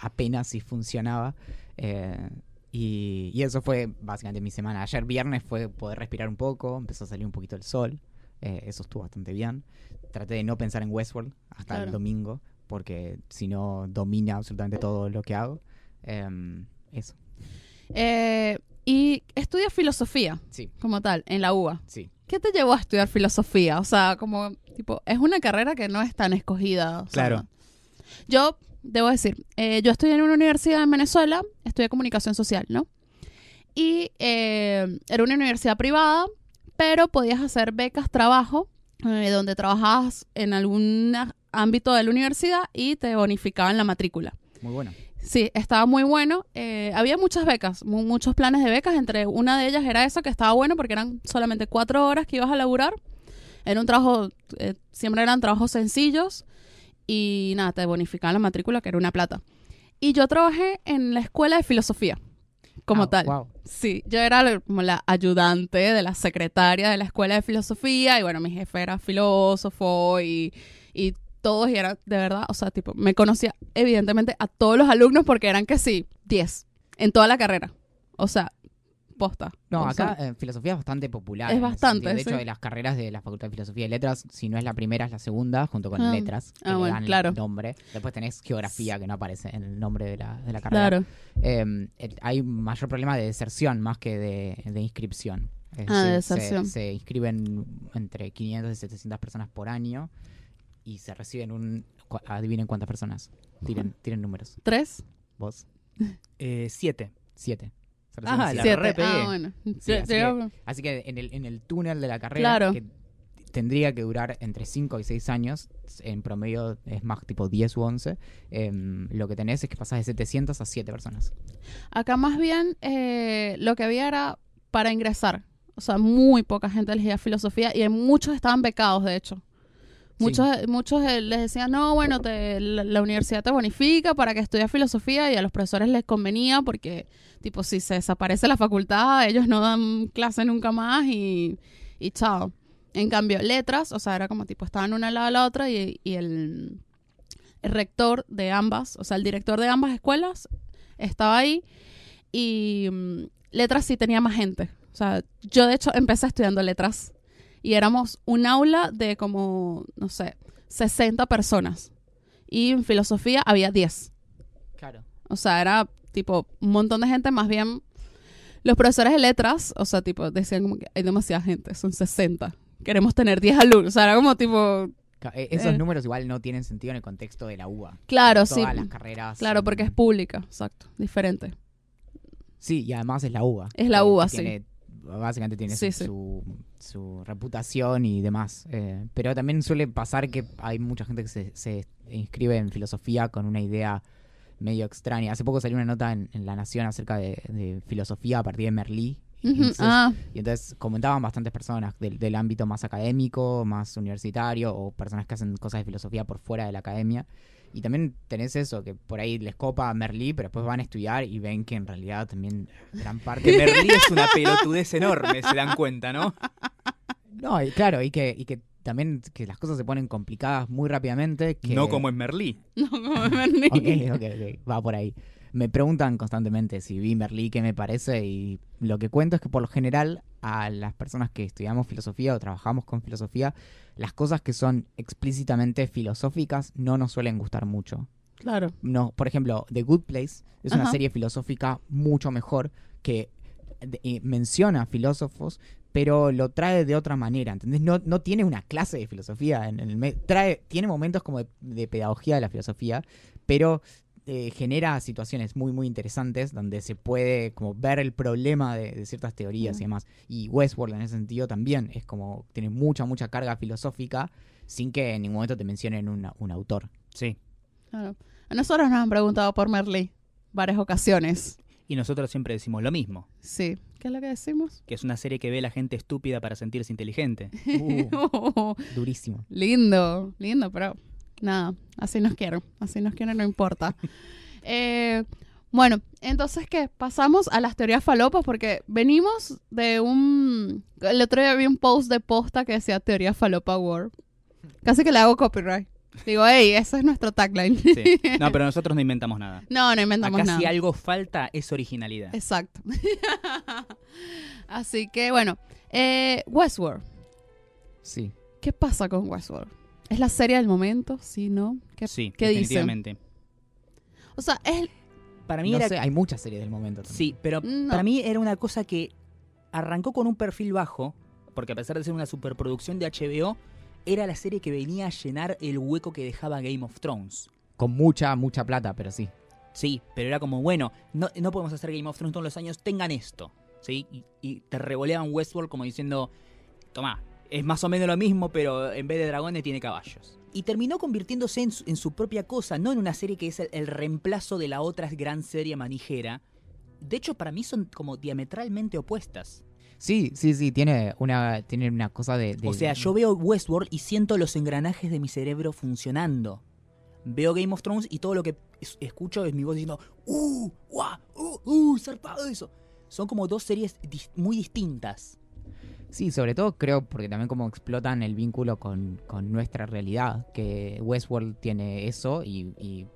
apenas si funcionaba. Eh, y, y eso fue básicamente mi semana. Ayer viernes fue poder respirar un poco, empezó a salir un poquito el sol. Eh, eso estuvo bastante bien. Traté de no pensar en Westworld hasta Claro. el domingo, porque si no domina absolutamente todo lo que hago. Em, eso, Eh, y estudias filosofía, sí, como tal, en la UBA. sí. ¿Qué te llevó a estudiar filosofía? O sea, como, tipo, es una carrera que no es tan escogida. o sea, Claro. Yo, debo decir, eh, yo estudié en una universidad en Venezuela, estudié comunicación social, ¿no? Y eh, era una universidad privada, pero podías hacer becas trabajo, eh, donde trabajabas en algún ámbito de la universidad y te bonificaban la matrícula. Muy bueno. Sí, estaba muy bueno. Eh, había muchas becas, mu- muchos planes de becas. Entre una de ellas era esa, que estaba bueno porque eran solamente cuatro horas que ibas a laburar. Era un trabajo, eh, siempre eran trabajos sencillos. Y nada, te bonificaban la matrícula, que era una plata. Y yo trabajé en la escuela de filosofía, como Ah, tal. wow. Sí, yo era como la ayudante de la secretaria de la escuela de filosofía y bueno, mi jefe era filósofo y, y todos y era de verdad, o sea, tipo, me conocía evidentemente a todos los alumnos porque eran que sí, 10 en toda la carrera. O sea, posta. No, acá sea, eh, filosofía es bastante popular. Es bastante. De hecho, sí. de las carreras de la Facultad de Filosofía y Letras, si no es la primera, es la segunda, junto con Ah. Letras, que Ah, le bueno, dan claro. el nombre. Después tenés Geografía, que no aparece en el nombre de la, de la carrera. claro. Eh, eh, hay mayor problema de deserción más que de, de inscripción. Es Ah, de decir, se- deserción. Se, inscriben entre 500 y 700 personas por año y se reciben un... Adivinen cuántas personas. Tiren, tiren números. ¿Tres? Vos, Eh, siete. siete. Ah, reciben la siete. Siete. re pegué. Ah, bueno. Sí, así Llegamos- Así que en el, en el túnel de la carrera, Claro. que tendría que durar entre 5 y 6 años, en promedio es más tipo 10 u 11, em, lo que tenés es que pasás de 700 a 7 personas. Acá más bien eh, lo que había era para ingresar. O sea, muy poca gente elegía filosofía y muchos estaban becados, de hecho. Muchos, muchos eh, les decían, no, bueno, te, la, universidad te bonifica para que estudies filosofía y a los profesores les convenía porque, tipo, si se desaparece la facultad, ellos no dan clase nunca más y, y chao. En cambio, letras, o sea, era como tipo, estaban una al lado de la otra y, y el, el rector de ambas, o sea, el director de ambas escuelas estaba ahí y mm, letras sí tenía más gente. O sea, yo de hecho empecé estudiando letras y éramos un aula de como, no sé, 60 personas. Y en filosofía había 10. Claro. O sea, era tipo un montón de gente, más bien los profesores de letras, o sea, tipo, decían como que hay demasiada gente, son 60. Queremos tener 10 alumnos. O sea, era como tipo, eh, Esos Eh. números igual no tienen sentido en el contexto de la UBA. claro, Todas sí. las carreras. Claro, son- porque es pública, exacto, diferente. Sí, y además es la UBA. Es la UBA, sí. tiene- básicamente tiene Sí, su, sí. Su, su reputación y demás. Eh, pero también suele pasar que hay mucha gente que se, se inscribe en filosofía con una idea medio extraña. Hace poco salió una nota en, en La Nación acerca de, de filosofía a partir de Merlí. Y Ujú, entonces- Ah, Y entonces comentaban bastantes personas del, del ámbito más académico, más universitario, o personas que hacen cosas de filosofía por fuera de la academia. Y también tenés eso, que por ahí les copa a Merlí, pero después van a estudiar y ven que en realidad también gran parte... Que Merlí es una pelotudez enorme, se dan cuenta, ¿no? No, y claro, y que, y que también que las cosas se ponen complicadas muy rápidamente. Que... No como en Merlí. no, como Bernie. Ok, ok, ok, va por ahí. Me preguntan constantemente si vi Merlí, qué me parece, y lo que cuento es que por lo general a las personas que estudiamos filosofía o trabajamos con filosofía, las cosas que son explícitamente filosóficas no nos suelen gustar mucho. Claro. No, por ejemplo, The Good Place es una serie filosófica mucho mejor que eh, menciona filósofos, pero lo trae de otra manera, ¿entendés? No, no tiene una clase de filosofía en, el trae tiene momentos como de, de pedagogía de la filosofía, pero eh, genera situaciones muy muy interesantes donde se puede como ver el problema de, de ciertas teorías y Mm. demás. Y Westworld en ese sentido también es como tiene mucha mucha carga filosófica sin que en ningún momento te mencionen una- un autor. Sí. claro. A nosotros nos han preguntado por Merlí varias ocasiones. Y nosotros siempre decimos lo mismo, Sí. ¿Qué es lo que decimos? que es una serie que ve a la gente estúpida para sentirse inteligente. Uh, durísimo. lindo, lindo, pero nada, así nos quieren. Así nos quieren, no importa. Eh, bueno, entonces, ¿qué? Pasamos a las teorías falopas porque venimos de un... El otro día vi un post de posta que decía teoría falopa war. Casi que le hago copyright. Digo, hey, ese es nuestro tagline. Sí. No, pero nosotros no inventamos nada. No, no inventamos Acá nada. si algo falta es originalidad. Exacto. Así que, bueno, eh, Westworld. Sí. ¿Qué pasa con Westworld? ¿Es la serie del momento? ¿Sí, no? ¿Qué, Sí, qué definitivamente. O sea, es... Para mí No era sé, hay muchas series del momento. también. Sí, pero No. para mí era una cosa que arrancó con un perfil bajo, porque a pesar de ser una superproducción de HBO, era la serie que venía a llenar el hueco que dejaba Game of Thrones. Con mucha, mucha plata, pero sí. Sí, pero era como, bueno, no, no podemos hacer Game of Thrones todos los años, tengan esto. ¿Sí? Y, y te revoleaban Westworld como diciendo, toma, es más o menos lo mismo, pero en vez de dragones tiene caballos. Y terminó convirtiéndose en su, en su propia cosa, no en una serie que es el, el reemplazo de la otra gran serie manijera. De hecho, para mí son como diametralmente opuestas. Sí, sí, sí, tiene una, tiene una cosa de... de- O sea, yo veo Westworld y siento los engranajes de mi cerebro funcionando. Veo Game of Thrones y todo lo que es- escucho es mi voz diciendo, ¡Uh! ¡Guau! ¡Uh! ¡Uh! ¡Zarpado eso! Son como dos series dis- muy distintas. Sí, sobre todo creo porque también como explotan el vínculo con, con nuestra realidad, que Westworld tiene eso y, y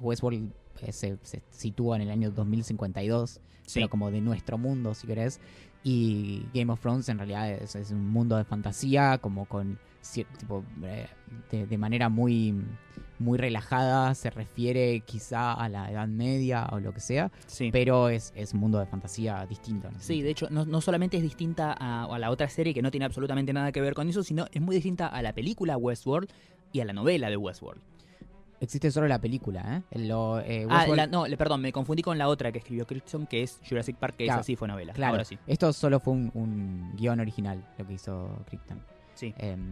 Westworld eh, se, se sitúa en el año 2052, pero como de nuestro mundo, si querés. Y Game of Thrones en realidad es, es un mundo de fantasía, como con tipo eh, de, de manera muy, muy relajada, se refiere quizá a la Edad Media o lo que sea, Sí. pero es, es un mundo de fantasía distinto. ¿no? Sí, de hecho, no, no solamente es distinta a, a la otra serie que no tiene absolutamente nada que ver con eso, sino es muy distinta a la película Westworld y a la novela de Westworld. Existe solo la película, ¿eh? Lo, eh, Ah, la- no, le, perdón, me confundí con la otra que escribió Crichton, que es Jurassic Park, que Claro, esa sí fue novela. Claro, Ahora sí. esto solo fue un, un guion original, lo que hizo Crichton. Sí. Em,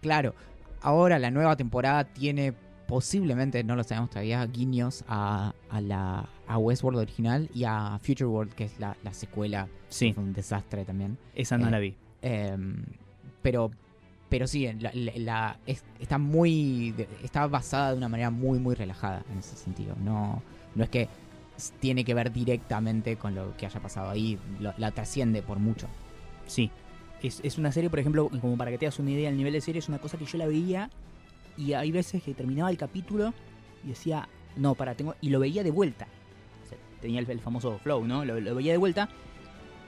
claro, ahora la nueva temporada tiene posiblemente, no lo sabemos todavía, guiños a, a la a Westworld original y a Future World, que es la, la secuela. Sí, que Fue un desastre también. esa no Eh, la vi. Em, pero pero sí, la, la- la- es- está muy. está basada de una manera muy, muy relajada en ese sentido. No, no es que tiene que ver directamente con lo que haya pasado ahí, lo- la trasciende por mucho. Sí. Es, es una serie, por ejemplo, como para que te hagas una idea, el nivel de serie es una cosa que yo la veía y hay veces que terminaba el capítulo y decía, no, para, tengo. Y lo veía de vuelta. O sea, tenía el, el famoso flow, ¿no? Lo, lo veía de vuelta.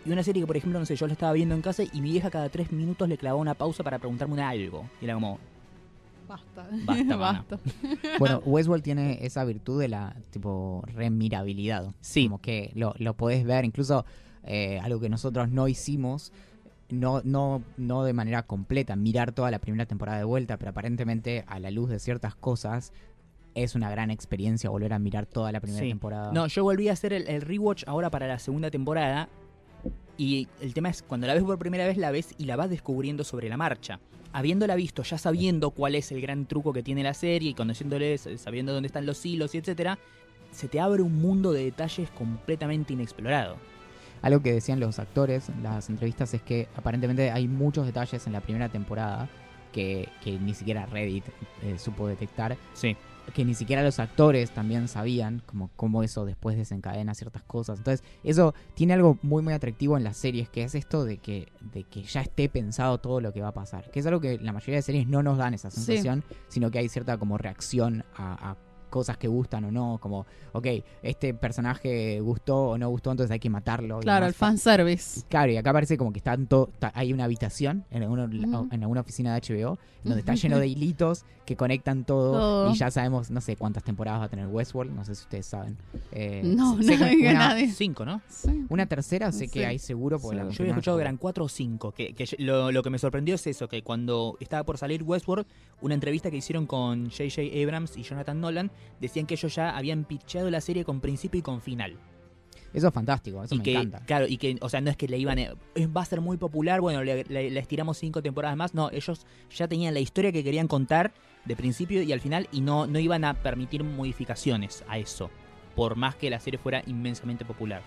Y una serie que, por ejemplo, no sé, yo la estaba viendo en casa y mi vieja cada tres minutos le clavaba una pausa para preguntarme algo. Y era como, Basta. Basta. Basta. Bueno, Westworld tiene esa virtud de la tipo remirabilidad. Sí. Como que lo, lo podés ver, incluso eh, algo que nosotros no hicimos, no, no, no de manera completa, mirar toda la primera temporada de vuelta, pero aparentemente a la luz de ciertas cosas es una gran experiencia volver a mirar toda la primera Sí. temporada. No, yo volví a hacer el, el rewatch ahora para la segunda temporada. Y el tema es, cuando la ves por primera vez, la ves y la vas descubriendo sobre la marcha. Habiéndola visto, ya sabiendo cuál es el gran truco que tiene la serie y conociéndole, sabiendo dónde están los hilos y etcétera, se te abre un mundo de detalles completamente inexplorado. Algo que decían los actores en las entrevistas es que aparentemente hay muchos detalles en la primera temporada que, que ni siquiera Reddit eh, supo detectar Sí. que ni siquiera los actores también sabían como cómo eso después desencadena ciertas cosas. Entonces, eso tiene algo muy muy atractivo en las series, que es esto de que, de que ya esté pensado todo lo que va a pasar. Que es algo que la mayoría de series no nos dan esa Sí. sensación, sino que hay cierta como reacción a, a cosas que gustan o no, como, ok, este personaje gustó o no gustó, entonces hay que matarlo. Claro, el fanservice. Claro, y acá parece como que están hay una habitación en, alguno- en alguna oficina de HBO donde está lleno de hilitos que conectan todo, Todo. y ya sabemos, no sé cuántas temporadas va a tener Westworld, no sé si ustedes saben. Eh, No, sé no diga una, nadie. Cinco, ¿no? Sí. una tercera sé Sí. que hay seguro porque la. Yo había escuchado que eran cuatro o cinco. Que, que yo- lo, lo que me sorprendió es eso, que cuando estaba por salir Westworld, una entrevista que hicieron con J.J. Abrams y Jonathan Nolan, decían que ellos ya habían pitchado la serie con principio y con final. Eso es fantástico, eso y me que, encanta. claro, y que, o sea, no es que le iban, a- "Eh, va a ser muy popular, bueno, le, le- le estiramos cinco temporadas más. No, ellos ya tenían la historia que querían contar de principio y al final y no, no iban a permitir modificaciones a eso, por más que la serie fuera inmensamente popular.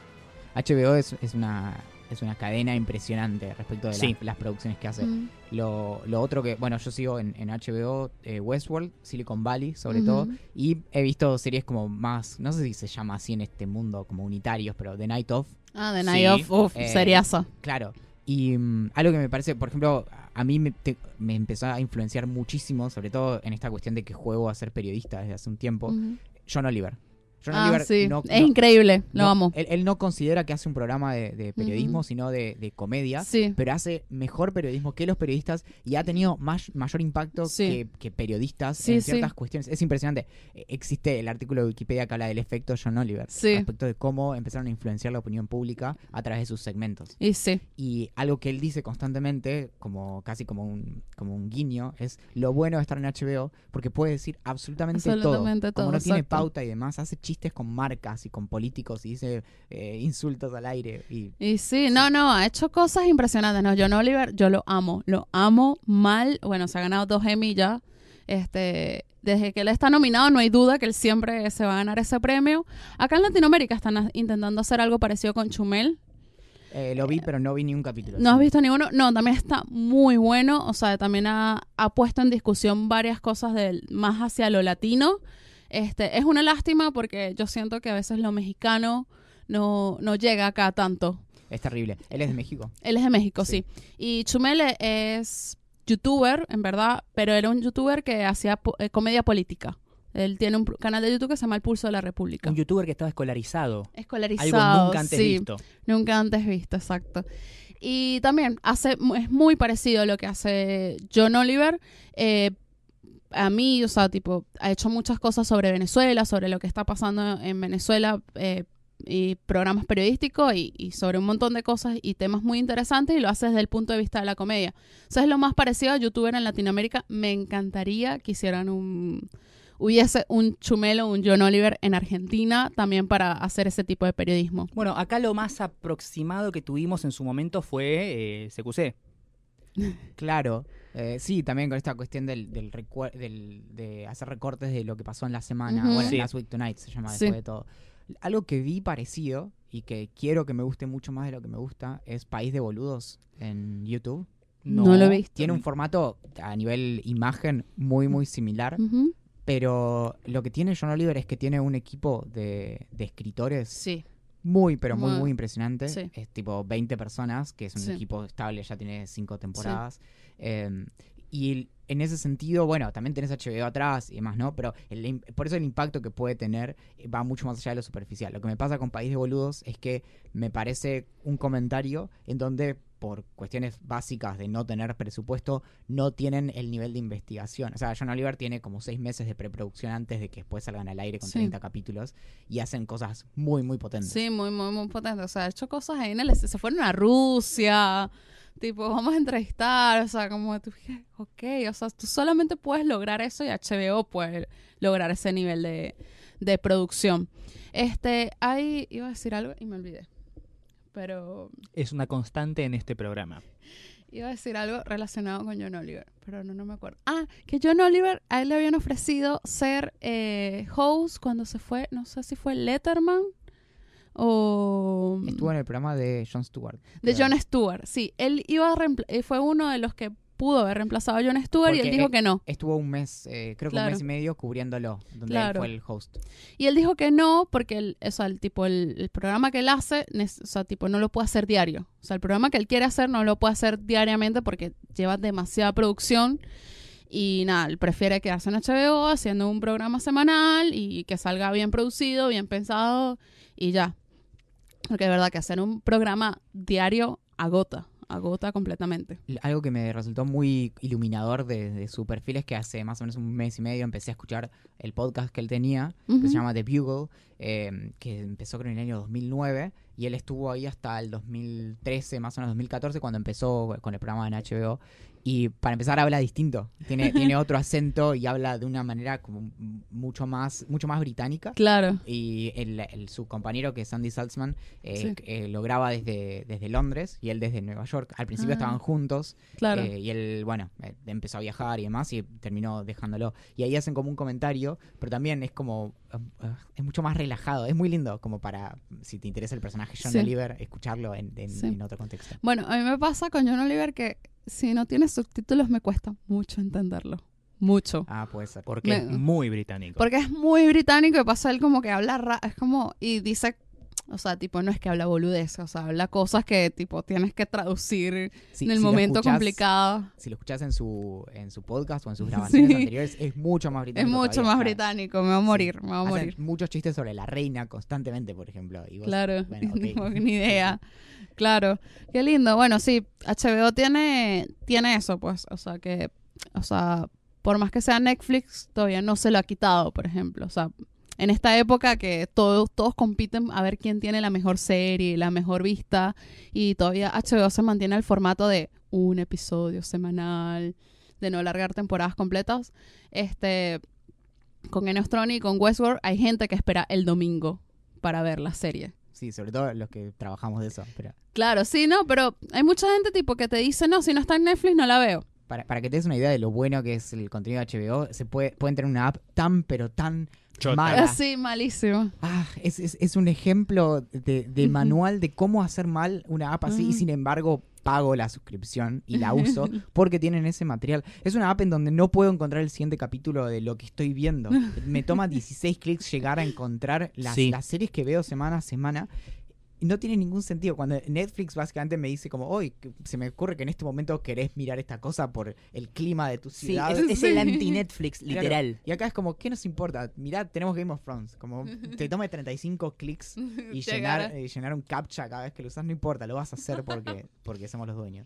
HBO es, es una es una cadena impresionante respecto de las- Sí. las, producciones que hace. Mm. Lo, lo otro que, bueno, yo sigo en, en HBO eh, Westworld, Silicon Valley sobre todo, y he visto series como más, no sé si se llama así en este mundo, como unitarios, pero The Night Of, Ah, The Sí. Night of, uf, Eh, claro. Y mm, algo que me parece, por ejemplo, a mí me, te- me empezó a influenciar muchísimo, sobre todo en esta cuestión de que juego a ser periodista desde hace un tiempo, Ujú. John Oliver. John Ah, Oliver sí. no- es no- increíble, lo no, amo. Él, él no considera que hace un programa de, de periodismo, sino de, de comedia. Sí. Pero hace mejor periodismo que los periodistas y ha tenido más, mayor impacto Sí. que, que periodistas en ciertas cuestiones. Es impresionante. Existe el artículo de Wikipedia que habla del efecto John Oliver. Respecto de cómo empezaron a influenciar la opinión pública a través de sus segmentos. Y sí. Y algo que él dice constantemente, como casi como un, como un guiño, es lo bueno de estar en HBO, porque puede decir absolutamente, Absolutamente todo. Como no tiene pauta y demás, hace chistes con marcas y con políticos y dice eh, insultos al aire. Y Y sí, no, no, ha hecho cosas impresionantes. No, John Oliver, yo lo amo, lo amo mal. Bueno, se ha ganado dos Emmy ya. Este, desde que él está nominado, no hay duda que él siempre se va a ganar ese premio. Acá en Latinoamérica están intentando hacer algo parecido con Chumel. eh, lo vi, pero no vi ni un capítulo. ¿No has visto ninguno? No, también está muy bueno. O sea, también ha, ha puesto en discusión varias cosas del, más hacia lo latino. Este, es una lástima porque yo siento que a veces lo mexicano no, no llega acá tanto. Es terrible. Él es de México. Él es de México, Sí. sí. Y Chumel es youtuber, en verdad, pero era un youtuber que hacía po- eh, comedia política. Él tiene un canal de YouTube que se llama El Pulso de la República. Un youtuber que estaba escolarizado. Escolarizado. Algo nunca antes sí. visto. Nunca antes visto, exacto. Y también hace, es muy parecido a lo que hace John Oliver. Eh, a mí, o sea, tipo, ha hecho muchas cosas sobre Venezuela, sobre lo que está pasando en Venezuela, eh, y programas periodísticos y, y sobre un montón de cosas y temas muy interesantes y lo hace desde el punto de vista de la comedia. O sea, es lo más parecido a youtuber en Latinoamérica. Me encantaría que hicieran un... Hubiese un Chumelo, un John Oliver en Argentina también para hacer ese tipo de periodismo. Bueno, acá lo más aproximado que tuvimos en su momento fue eh, CQC. Claro. Eh, sí, también con esta cuestión del, del, del- de hacer recortes de lo que pasó en la semana. Ujú. Bueno, Sí. Last Week Tonight se llama Sí. después de todo. Algo que vi parecido y que quiero que me guste mucho más de lo que me gusta es País de Boludos en YouTube. No lo he visto. Tiene un formato a nivel imagen muy, muy similar. Pero lo que tiene John Oliver es que tiene un equipo de, de escritores Sí. Muy, pero muy, Muy- muy impresionante. sí. Es tipo 20 personas, que es un Sí. equipo estable, ya tiene 5 temporadas. Eh, y en ese sentido, bueno, también tenés HBO atrás y demás, ¿no? Pero el por eso el impacto que puede tener eh, va mucho más allá de lo superficial. Lo que me pasa con País de Boludos es que me parece un comentario en donde por cuestiones básicas de no tener presupuesto, no tienen el nivel de investigación. O sea, John Oliver tiene como seis meses de preproducción antes de que después salgan al aire con Sí. 30 capítulos y hacen cosas muy, muy potentes. Sí, muy, muy, muy potente. O sea, ha hecho cosas ahí en el... Se fueron a Rusia. Tipo, vamos a entrevistar. O sea, como tú ok. O sea, tú solamente puedes lograr eso y HBO puede lograr ese nivel de, de producción. Este, hay... Iba a decir algo y me olvidé. Pero Es una constante en este programa. iba a decir algo relacionado con John Oliver, pero no, no me acuerdo. Ah, que John Oliver, a él le habían ofrecido ser eh, host cuando se fue, no sé si fue Letterman o... Estuvo en el programa de Jon Stewart. De. Jon Stewart, sí. Él iba a eh, fue uno de los que pudo haber reemplazado a Jon Stewart y él Porque, dijo eh, que no. Estuvo un mes, eh, creo que Claro. un mes y medio cubriéndolo, donde Claro. él fue el host. Y él dijo que no porque el, o sea, el tipo el, el programa que él hace, o sea, tipo no lo puede hacer diario. O sea, el programa que él quiere hacer no lo puede hacer diariamente porque lleva demasiada producción y nada, él prefiere quedarse en HBO haciendo un programa semanal y que salga bien producido, bien pensado y ya. Porque es verdad que hacer un programa diario agota, agota completamente. Algo que me resultó muy iluminador de, de su perfil es que hace más o menos un mes y medio empecé a escuchar el podcast que él tenía, que se llama The Bugle, eh, que empezó creo en el año 2009, y él estuvo ahí hasta el 2013, más o menos 2014, cuando empezó con el programa en HBO. Y para empezar habla distinto, tiene, tiene otro acento y habla de una manera como mucho más, mucho más británica. Claro. Y el, el- su compañero, que es Andy Salzman, eh, Sí. eh, lo graba desde, desde Londres y él desde Nueva York. Al principio Ah. estaban juntos Claro. eh, y él, bueno, empezó a viajar y demás y terminó dejándolo. Y ahí hacen como un comentario, pero también es como, es mucho más relajado. Es muy lindo como para, si te interesa el personaje John Sí. Oliver, escucharlo en, en- Sí. en otro contexto. Bueno, a mí me pasa con John Oliver que si no tiene subtítulos me cuesta mucho entenderlo. Mucho. Ah, puede ser. Porque Me- es muy británico. Porque es muy británico y pasa él como que habla ra es como y dice o sea, tipo, no es que habla boludez, o sea, habla cosas que, tipo, tienes que traducir Sí, en el si momento escuchás- complicado. Si lo escuchás en su, en su podcast o en sus grabaciones Sí. anteriores, es mucho más Es británico. mucho todavía, más británico, me va a morir, me va a Hacen morir. muchos chistes sobre la reina constantemente, por ejemplo. y vos, Claro, bueno, ok. no tengo ni idea. Claro, qué lindo. Bueno, sí, HBO tiene, tiene eso, pues, o sea, que, o sea, por más que sea Netflix, todavía no se lo ha quitado, por ejemplo. O sea, en esta época que todos, todos compiten a ver quién tiene la mejor serie, la mejor vista, y todavía HBO se mantiene el formato de un episodio semanal, de no largar temporadas completas. Este, con Thrones y con Westworld hay gente que espera el domingo para ver la serie. Sí, sobre todo los que trabajamos de eso. Pero Claro, sí, no, pero hay mucha gente tipo que te dice, no, si no está en Netflix no la veo. para, para que te des una idea de lo bueno que es el contenido de HBO, se puede, pueden tener una app tan, pero tan. Mala. Así, malísimo. Ah, es, es, es un ejemplo de, manual de cómo hacer mal una app así y Ujú. sin embargo pago la suscripción y la uso porque tienen ese material. Es una app en donde no puedo encontrar el siguiente capítulo de lo que estoy viendo. Me toma 16 clics llegar a encontrar las, Sí. las series que veo semana a semana. Y no tiene ningún sentido. Cuando Netflix básicamente me dice como, hoy se me ocurre que en este momento querés mirar esta cosa por el clima de tu Sí, ciudad. es, es Sí. el anti-Netflix, Claro. literal. Y acá es como, ¿qué nos importa? Mirá, tenemos Game of Thrones. Como te toma 35 clics y llenar, eh, llenar un captcha cada vez que lo usas, no importa, lo vas a hacer porque, porque somos los dueños.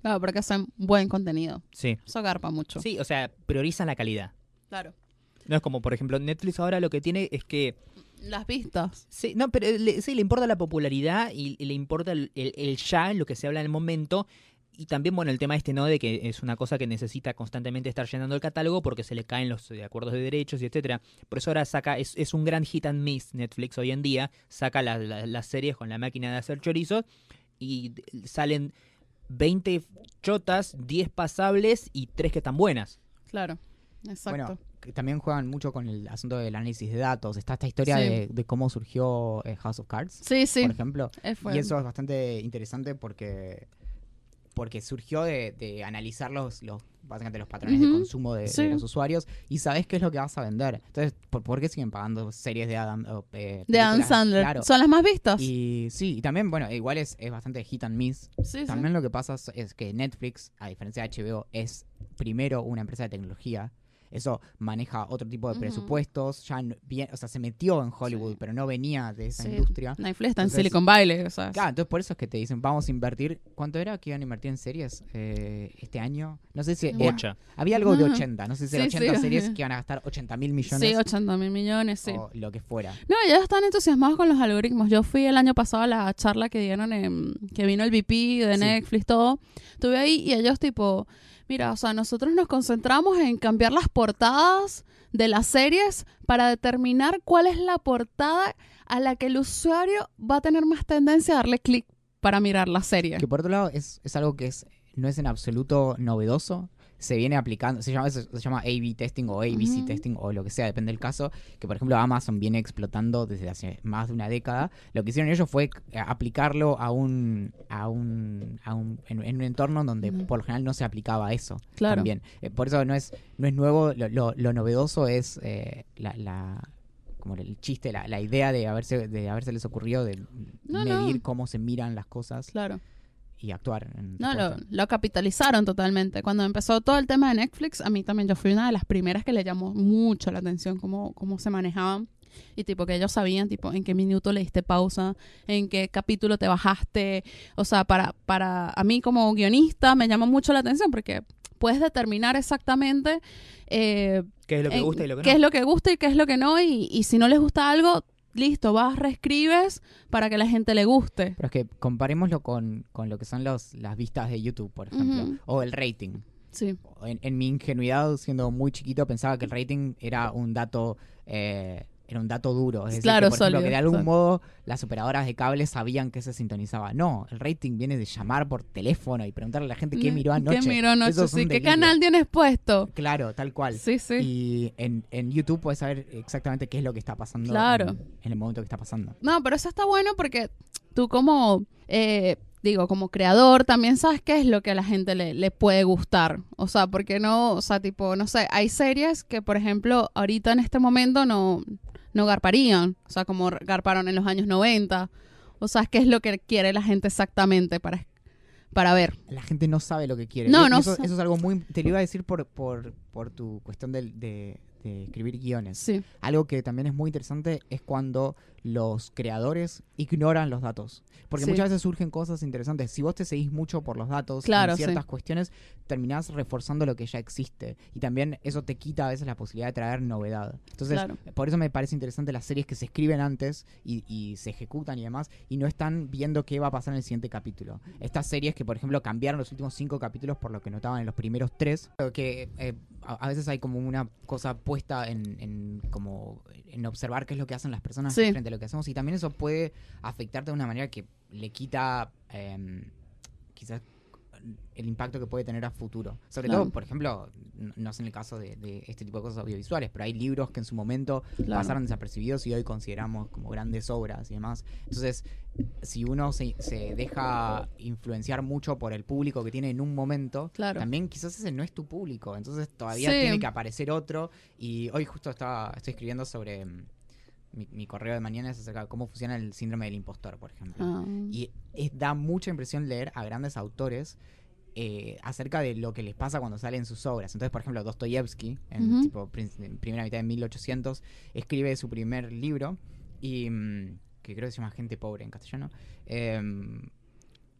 Claro, porque hacen buen contenido. Sí. Eso garpa mucho. Sí, o sea, priorizan la calidad. Claro. No es como, por ejemplo, Netflix ahora lo que tiene es que Las vistas. Sí, no, pero le, sí, le importa la popularidad y, y le importa el, el- el ya, lo que se habla en el momento. Y también, bueno, el tema este, ¿no? De que es una cosa que necesita constantemente estar llenando el catálogo porque se le caen los eh, acuerdos de derechos y etcétera. Por eso ahora saca, es, es un gran hit and miss Netflix hoy en día. Saca la- la- las series con la máquina de hacer chorizos y salen 20 chotas, 10 pasables y 3 que están buenas. Claro. Exacto. Bueno, también juegan mucho con el asunto del análisis de datos. Está esta historia Sí. de, de cómo surgió eh, House of Cards, sí, sí. por ejemplo. Es Y eso es bastante interesante porque porque surgió de, de analizar los, los, básicamente los patrones de consumo de, los usuarios y sabes qué es lo que vas a vender. Entonces, ¿por, por qué siguen pagando series de Adam? eh, De Adam? Sandler. Claro. ¿Son las más vistas? Y sí, y también, bueno, igual es, es bastante hit and miss. También lo que pasa es que Netflix, a diferencia de HBO, es primero una empresa de tecnología. Eso maneja otro tipo de presupuestos. Ya bien, o sea, se metió en Hollywood, Sí. pero no venía de esa Sí. industria. Netflix está en Silicon Valley, o sea. Claro, entonces por eso es que te dicen, vamos a invertir. ¿Cuánto era que iban a invertir en series eh, este año? No sé si. eh, había algo de Ajá. 80, no sé si Sí, eran 80 sí. series que iban a gastar 80 mil millones Sí, 80 mil millones, sí. o lo que fuera. No, ellos están entusiasmados con los algoritmos. Yo fui el año pasado a la charla que dieron en, que vino el VP de Sí. Netflix, todo. Estuve ahí y ellos tipo, mira, o sea, nosotros nos concentramos en cambiar las portadas de las series para determinar cuál es la portada a la que el usuario va a tener más tendencia a darle clic para mirar la serie. Que por otro lado es, es algo que es no es en absoluto novedoso. Se viene aplicando, se llama, se, llama A-B testing o ABC testing o lo que sea, depende del caso. Que por ejemplo Amazon viene explotando desde hace más de una década. Lo que hicieron ellos fue eh, aplicarlo a un, a un, a un en, en un entorno donde por lo general no se aplicaba eso. Claro. También. Eh, por eso no es, no es nuevo. Lo, lo- lo novedoso es eh, la, la- como el chiste, la, la idea de haberse, de haberse les ocurrido de No, medir no. cómo se miran las cosas Claro. Y actuar. En No, lo, lo capitalizaron totalmente. Cuando empezó todo el tema de Netflix, a mí también yo fui una de las primeras que le llamó mucho la atención cómo, cómo se manejaban. Y tipo que ellos sabían tipo en qué minuto le diste pausa, en qué capítulo te bajaste. O sea, para, para a mí como guionista me llama mucho la atención porque puedes determinar exactamente eh, ¿Qué es lo que en- gusta y lo que qué no? es lo que gusta y qué es lo que no. Y, y si no les gusta algo, listo, vas, reescribes para que la gente le guste. Pero es que comparémoslo con, con lo que son los, las vistas de YouTube, por ejemplo, o el rating. Sí. En, en mi ingenuidad, siendo muy chiquito, pensaba que el rating era un dato eh, era un dato duro. Es decir, Claro, que, por ejemplo, sólido, que de algún sólido. modo las operadoras de cable sabían que se sintonizaba. No, el rating viene de llamar por teléfono y preguntarle a la gente qué miró anoche. ¿Qué miró anoche? Eso es un Sí, ¿Qué canal tienes puesto? Claro, tal cual. Sí, sí. Y en, en YouTube puedes saber exactamente qué es lo que está pasando Claro. en, en el momento que está pasando. No, pero eso está bueno porque tú como, eh, digo, como creador también sabes qué es lo que a la gente le, le puede gustar. O sea, porque no, o sea, tipo, no sé, hay series que, por ejemplo, ahorita en este momento no, no garparían. O sea, como garparon en los años 90. O sea, ¿qué es lo que quiere la gente exactamente para, para ver? La gente no sabe lo que quiere. No, Y no eso, eso es algo muy... Te lo iba a decir por, por, por tu cuestión de, de- de escribir guiones. Sí, Algo que también es muy interesante es cuando los creadores ignoran los datos. Porque Sí. muchas veces surgen cosas interesantes. Si vos te seguís mucho por los datos Claro, en ciertas sí. cuestiones, terminás reforzando lo que ya existe. Y también eso te quita a veces la posibilidad de traer novedad. Entonces, Claro. por eso me parece interesante las series que se escriben antes y, y se ejecutan y demás, y no están viendo qué va a pasar en el siguiente capítulo. Estas series que, por ejemplo, cambiaron los últimos cinco capítulos por lo que notaban en los primeros tres, que eh, a, a veces hay como una cosa puesta en, en como en observar qué es lo que hacen las personas Sí. frente a lo que hacemos, y también eso puede afectarte de una manera que le quita em, quizás el impacto que puede tener a futuro. Sobre Claro. todo, por ejemplo, no sé en el caso de, de este tipo de cosas audiovisuales, pero hay libros que en su momento claro. pasaron desapercibidos y hoy consideramos como grandes obras y demás. Entonces, si uno se, se deja influenciar mucho por el público que tiene en un momento, Claro. también quizás ese no es tu público. Entonces todavía Sí. tiene que aparecer otro. Y hoy justo estaba, estoy escribiendo sobre... Mi, mi correo de mañana es acerca de cómo funciona el síndrome del impostor, por ejemplo. Ah. Y es- da mucha impresión leer a grandes autores eh, acerca de lo que les pasa cuando salen sus obras. Entonces, por ejemplo, Dostoyevsky, en tipo, en primera mitad de 1800, escribe su primer libro, y, mm, que creo que se llama Gente Pobre en castellano, em,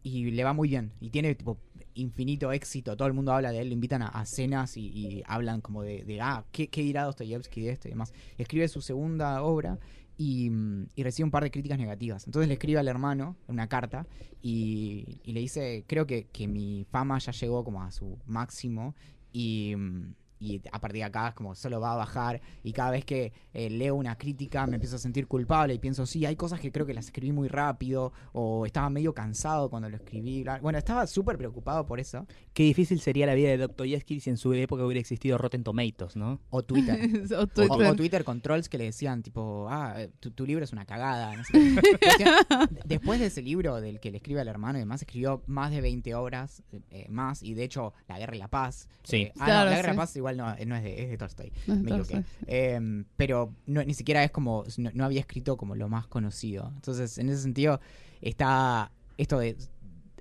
y le va muy bien. Y tiene tipo infinito éxito. Todo el mundo habla de él, lo invitan a, cenas y, hablan como de, ah, ¿qué, ¿qué dirá Dostoyevsky de esto y demás? Escribe su segunda obra y, mm, y recibe un par de críticas negativas. Entonces le escribe al hermano una carta y, y le dice, creo que, que mi fama ya llegó como a su máximo y, mm, y a partir de acá es como solo va a bajar y cada vez que eh, leo una crítica me empiezo a sentir culpable y pienso, sí, hay cosas que creo que las escribí muy rápido o estaba medio cansado cuando lo escribí. Bueno, estaba súper preocupado por eso. Qué difícil sería la vida de Dostoyevsky si en su época hubiera existido Rotten Tomatoes, ¿no? O Twitter. o Twitter. o Twitter con trolls que le decían, tipo, ah, eh, tu, tu libro es una cagada. no sé Después de ese libro del que le escribe al hermano y demás, escribió más de 20 obras eh, más. Y de hecho, La Guerra y la Paz. Sí. eh, ah, no, La Guerra y sí. la Paz igual no, no es, de, es de Tolstoy. No, me equivoqué. Eh, pero no- ni siquiera es como, no, no había escrito como lo más conocido. Entonces, en ese sentido, está esto de,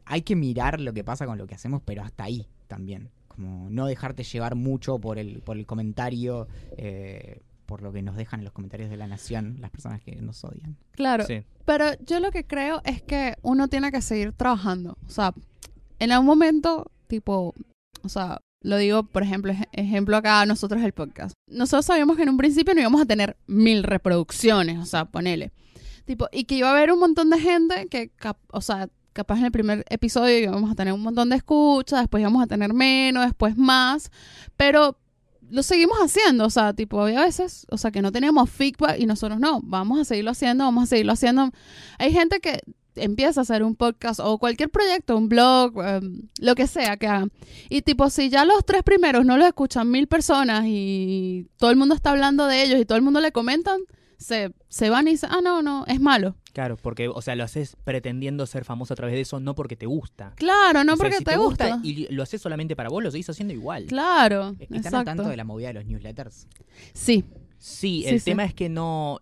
hay que mirar lo que pasa con lo que hacemos, pero hasta ahí también. Como no dejarte llevar mucho por el, por el comentario, eh, por lo que nos dejan en los comentarios de la nación las personas que nos odian. Claro, Sí. pero yo lo que creo es que uno tiene que seguir trabajando. O sea, en algún momento, tipo, o sea, lo digo, por ejemplo, ej- ejemplo acá, nosotros el podcast. Nosotros sabíamos que en un principio no íbamos a tener mil reproducciones, o sea, ponele. Tipo, y que iba a haber un montón de gente que, o sea, capaz en el primer episodio íbamos a tener un montón de escuchas, después íbamos a tener menos, después más, pero lo seguimos haciendo, o sea, tipo, había veces, o sea, que no teníamos feedback y nosotros no, vamos a seguirlo haciendo, vamos a seguirlo haciendo. Hay gente que empieza a hacer un podcast o cualquier proyecto, un blog, em, lo que sea que hagan. Y tipo, si ya los tres primeros no los escuchan mil personas y todo el mundo está hablando de ellos y todo el mundo le comentan, se, se van y dicen, ah, no, no, es malo. Claro, porque, o sea, lo haces pretendiendo ser famoso a través de eso, no porque te gusta. Claro, no O sea, porque si te, gusta. y lo haces solamente para vos, lo seguís haciendo igual. Claro, ¿Están al tanto de la movida de los newsletters? Sí, Sí, el sí. tema es que no...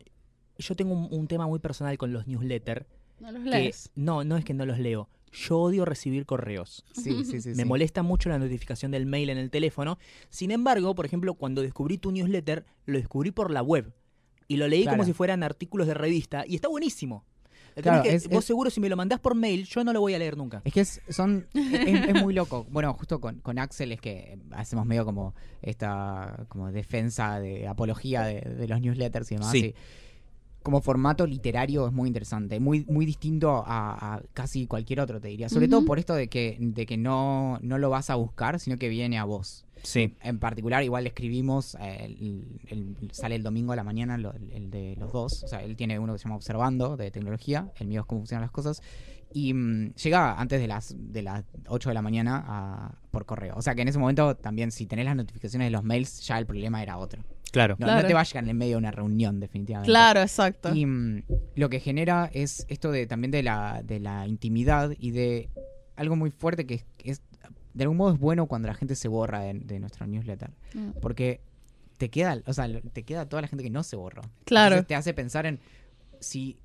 Yo tengo un, un tema muy personal con los newsletters. No los que- lees. no, no es que no los leo. Yo odio recibir correos. Sí, sí, sí. Me sí. molesta mucho la notificación del mail en el teléfono. Sin embargo, por ejemplo, cuando descubrí tu newsletter, lo descubrí por la web. Y lo leí como si fueran artículos de revista. Y está buenísimo. Claro, es que es- vos es- seguro si me lo mandás por mail, yo no lo voy a leer nunca. Es que es, son, es, es muy loco. Bueno, justo con, con Axel es que hacemos medio como esta como defensa de apología de, de los newsletters y demás. Sí. y como formato literario es muy interesante, muy, muy distinto a, a casi cualquier otro, te diría. Sobre todo por esto de que, de que no, no lo vas a buscar, sino que viene a vos. Sí. En particular, igual escribimos, eh, el- el- sale el domingo a la mañana lo- el, de los dos. O sea, él tiene uno que se llama Observando, de tecnología, el mío es cómo funcionan las cosas. Y mm, llega antes de las, de las 8 de la mañana a- por correo. O sea que en ese momento también, si tenés las notificaciones de los mails, ya el problema era otro. Claro. No, Claro. no te va a llegar en medio de una reunión, definitivamente. Claro, exacto. Y mm, lo que genera es esto de también de la, de la intimidad y de algo muy fuerte que es, es- de algún modo es bueno cuando la gente se borra de, de nuestro newsletter. Mm. Porque te queda, o sea, te queda toda la gente que no se borró. Claro. Entonces te hace pensar en si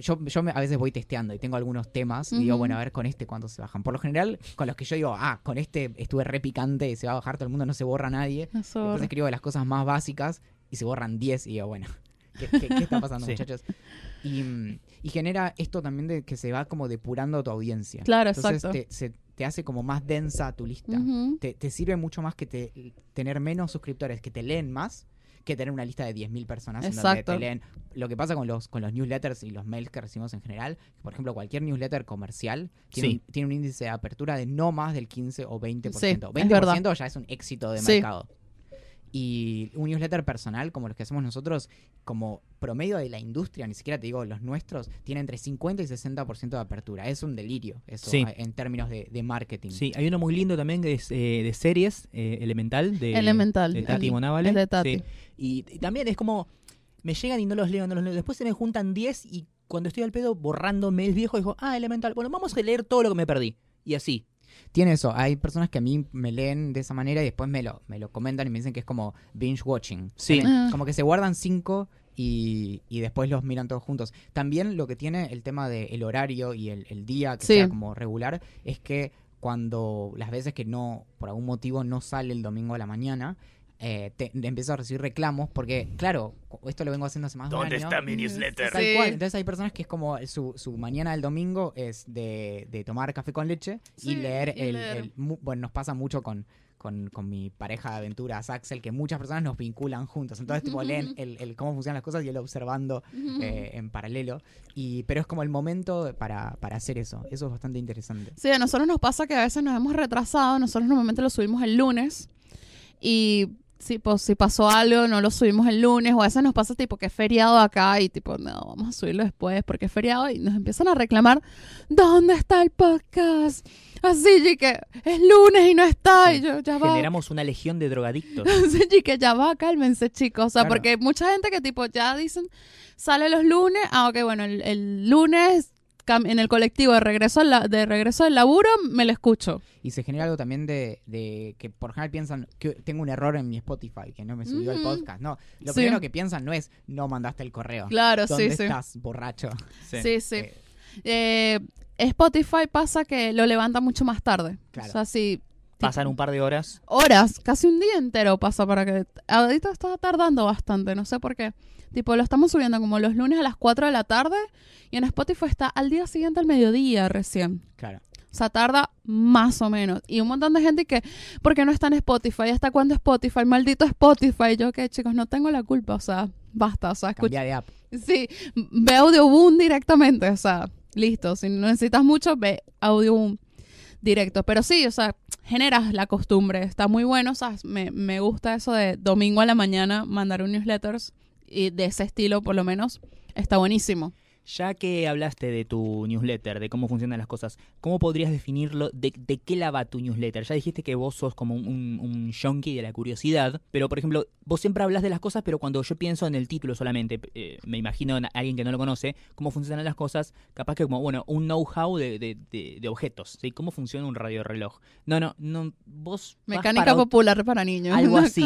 yo, yo me- a veces voy testeando y tengo algunos temas y digo, bueno, a ver con este cuánto se bajan. Por lo general, con los que yo digo, ah, con este estuve re picante y se va a bajar todo el mundo, no se borra nadie. Después escribo las cosas más básicas y se borran 10 y digo, bueno, ¿qué, qué- qué está pasando, Sí. muchachos? Y, y genera esto también de que se va como depurando tu audiencia. Claro, Entonces exacto. te, se- te hace como más densa tu lista. Te, te sirve mucho más que te, tener menos suscriptores que te leen más que tener una lista de 10.000 personas en donde Exacto. te leen. Lo que pasa con los, con los newsletters y los mails que recibimos en general, por ejemplo, cualquier newsletter comercial tiene, Sí. un, tiene un índice de apertura de no más del 15 o 20%. Sí, es 20% ya es un éxito de mercado. Y un newsletter personal, como los que hacemos nosotros, como promedio de la industria, ni siquiera te digo los nuestros, tiene entre 50 y 60% de apertura. Es un delirio eso Sí. en términos de, de marketing. Sí, hay uno muy lindo también que es eh, de series, eh, Elemental, de, Elemental, de Tati Monavale. el de Tati. Sí. Y, y también es como, me llegan y no los leo, no los leo. Después se me juntan 10 y cuando estoy al pedo borrando mails viejos, digo, ah, Elemental, bueno, vamos a leer todo lo que me perdí. Y así. Tiene eso, hay personas que a mí me leen de esa manera y después me lo, me lo comentan y me dicen que es como binge watching. Sí. Ah. Como que se guardan cinco y, y después los miran todos juntos. También lo que tiene el tema del horario y el, el día que Sí. sea como regular es que cuando las veces que no, por algún motivo no sale el domingo a la mañana, eh, te, empiezo a recibir reclamos porque, claro, esto lo vengo haciendo hace más de un año. mi newsletter? Tal Sí. cual. Entonces hay personas que es como su, su mañana del domingo es de, de tomar café con leche y leer y el, leer. el- mu- Bueno, nos pasa mucho con, con, con mi pareja de aventuras, Axel, que muchas personas nos vinculan juntos. Entonces, tipo, leen el, el cómo funcionan las cosas y él observando eh, en paralelo. Y, pero es como el momento para, para hacer eso. Eso es bastante interesante. Sí, a nosotros nos pasa que a veces nos hemos retrasado. Nosotros normalmente lo subimos el lunes. Y si, pues, si pasó algo, no lo subimos el lunes, o a veces nos pasa tipo que es feriado acá y tipo, no, vamos a subirlo después porque es feriado y nos empiezan a reclamar, ¿dónde está el podcast? Así, que es lunes y no está, y yo, ya va. Generamos una legión de drogadictos. Sí, y que ya va, cálmense, chicos. O sea, Claro. porque mucha gente que tipo ya dicen, sale los lunes, ah, ok, bueno, el, el lunes en el colectivo de regreso, al la- de regreso del laburo, me lo escucho. Y se genera algo también de, de que por general piensan que tengo un error en mi Spotify, que no me subió el Ujú. podcast. No, lo Sí. primero que piensan no es no mandaste el correo. Claro, ¿Dónde sí, sí. estás, borracho? Sí, sí. Eh, Eh, Spotify pasa que lo levanta mucho más tarde. Claro. O sea, sí. Pasan un par de horas. Horas, casi un día entero pasa para que... Ahorita está tardando bastante, no sé por qué. Tipo, lo estamos subiendo como los lunes a las 4 de la tarde y en Spotify está al día siguiente al mediodía recién. claro. O sea, tarda más o menos. Y un montón de gente que, ¿por qué no está en Spotify? ¿Hasta cuándo Spotify? Maldito Spotify. Yo que, chicos, no tengo la culpa. O sea, basta. O sea, escucha. De app. Sí, ve Audioboom directamente. O sea, listo. Si no necesitas mucho, ve Audioboom directo. Pero sí, o sea, generas la costumbre. Está muy bueno. Sea, me, me gusta eso de domingo a la mañana mandar un newsletters. Y de ese estilo, por lo menos. Está buenísimo. Ya que hablaste de tu newsletter, de cómo funcionan las cosas, ¿cómo podrías definirlo? ¿De, de qué la va tu newsletter? Ya dijiste que vos sos como un, un, un junkie de la curiosidad, pero por ejemplo, vos siempre hablas de las cosas, pero cuando yo pienso en el título solamente, eh, me imagino en alguien que no lo conoce, cómo funcionan las cosas, capaz que como, bueno, un know-how de, de, de- de objetos, ¿sí? ¿Cómo funciona un radio reloj? No, no, no, vos... Mecánica para popular para niños. Algo así,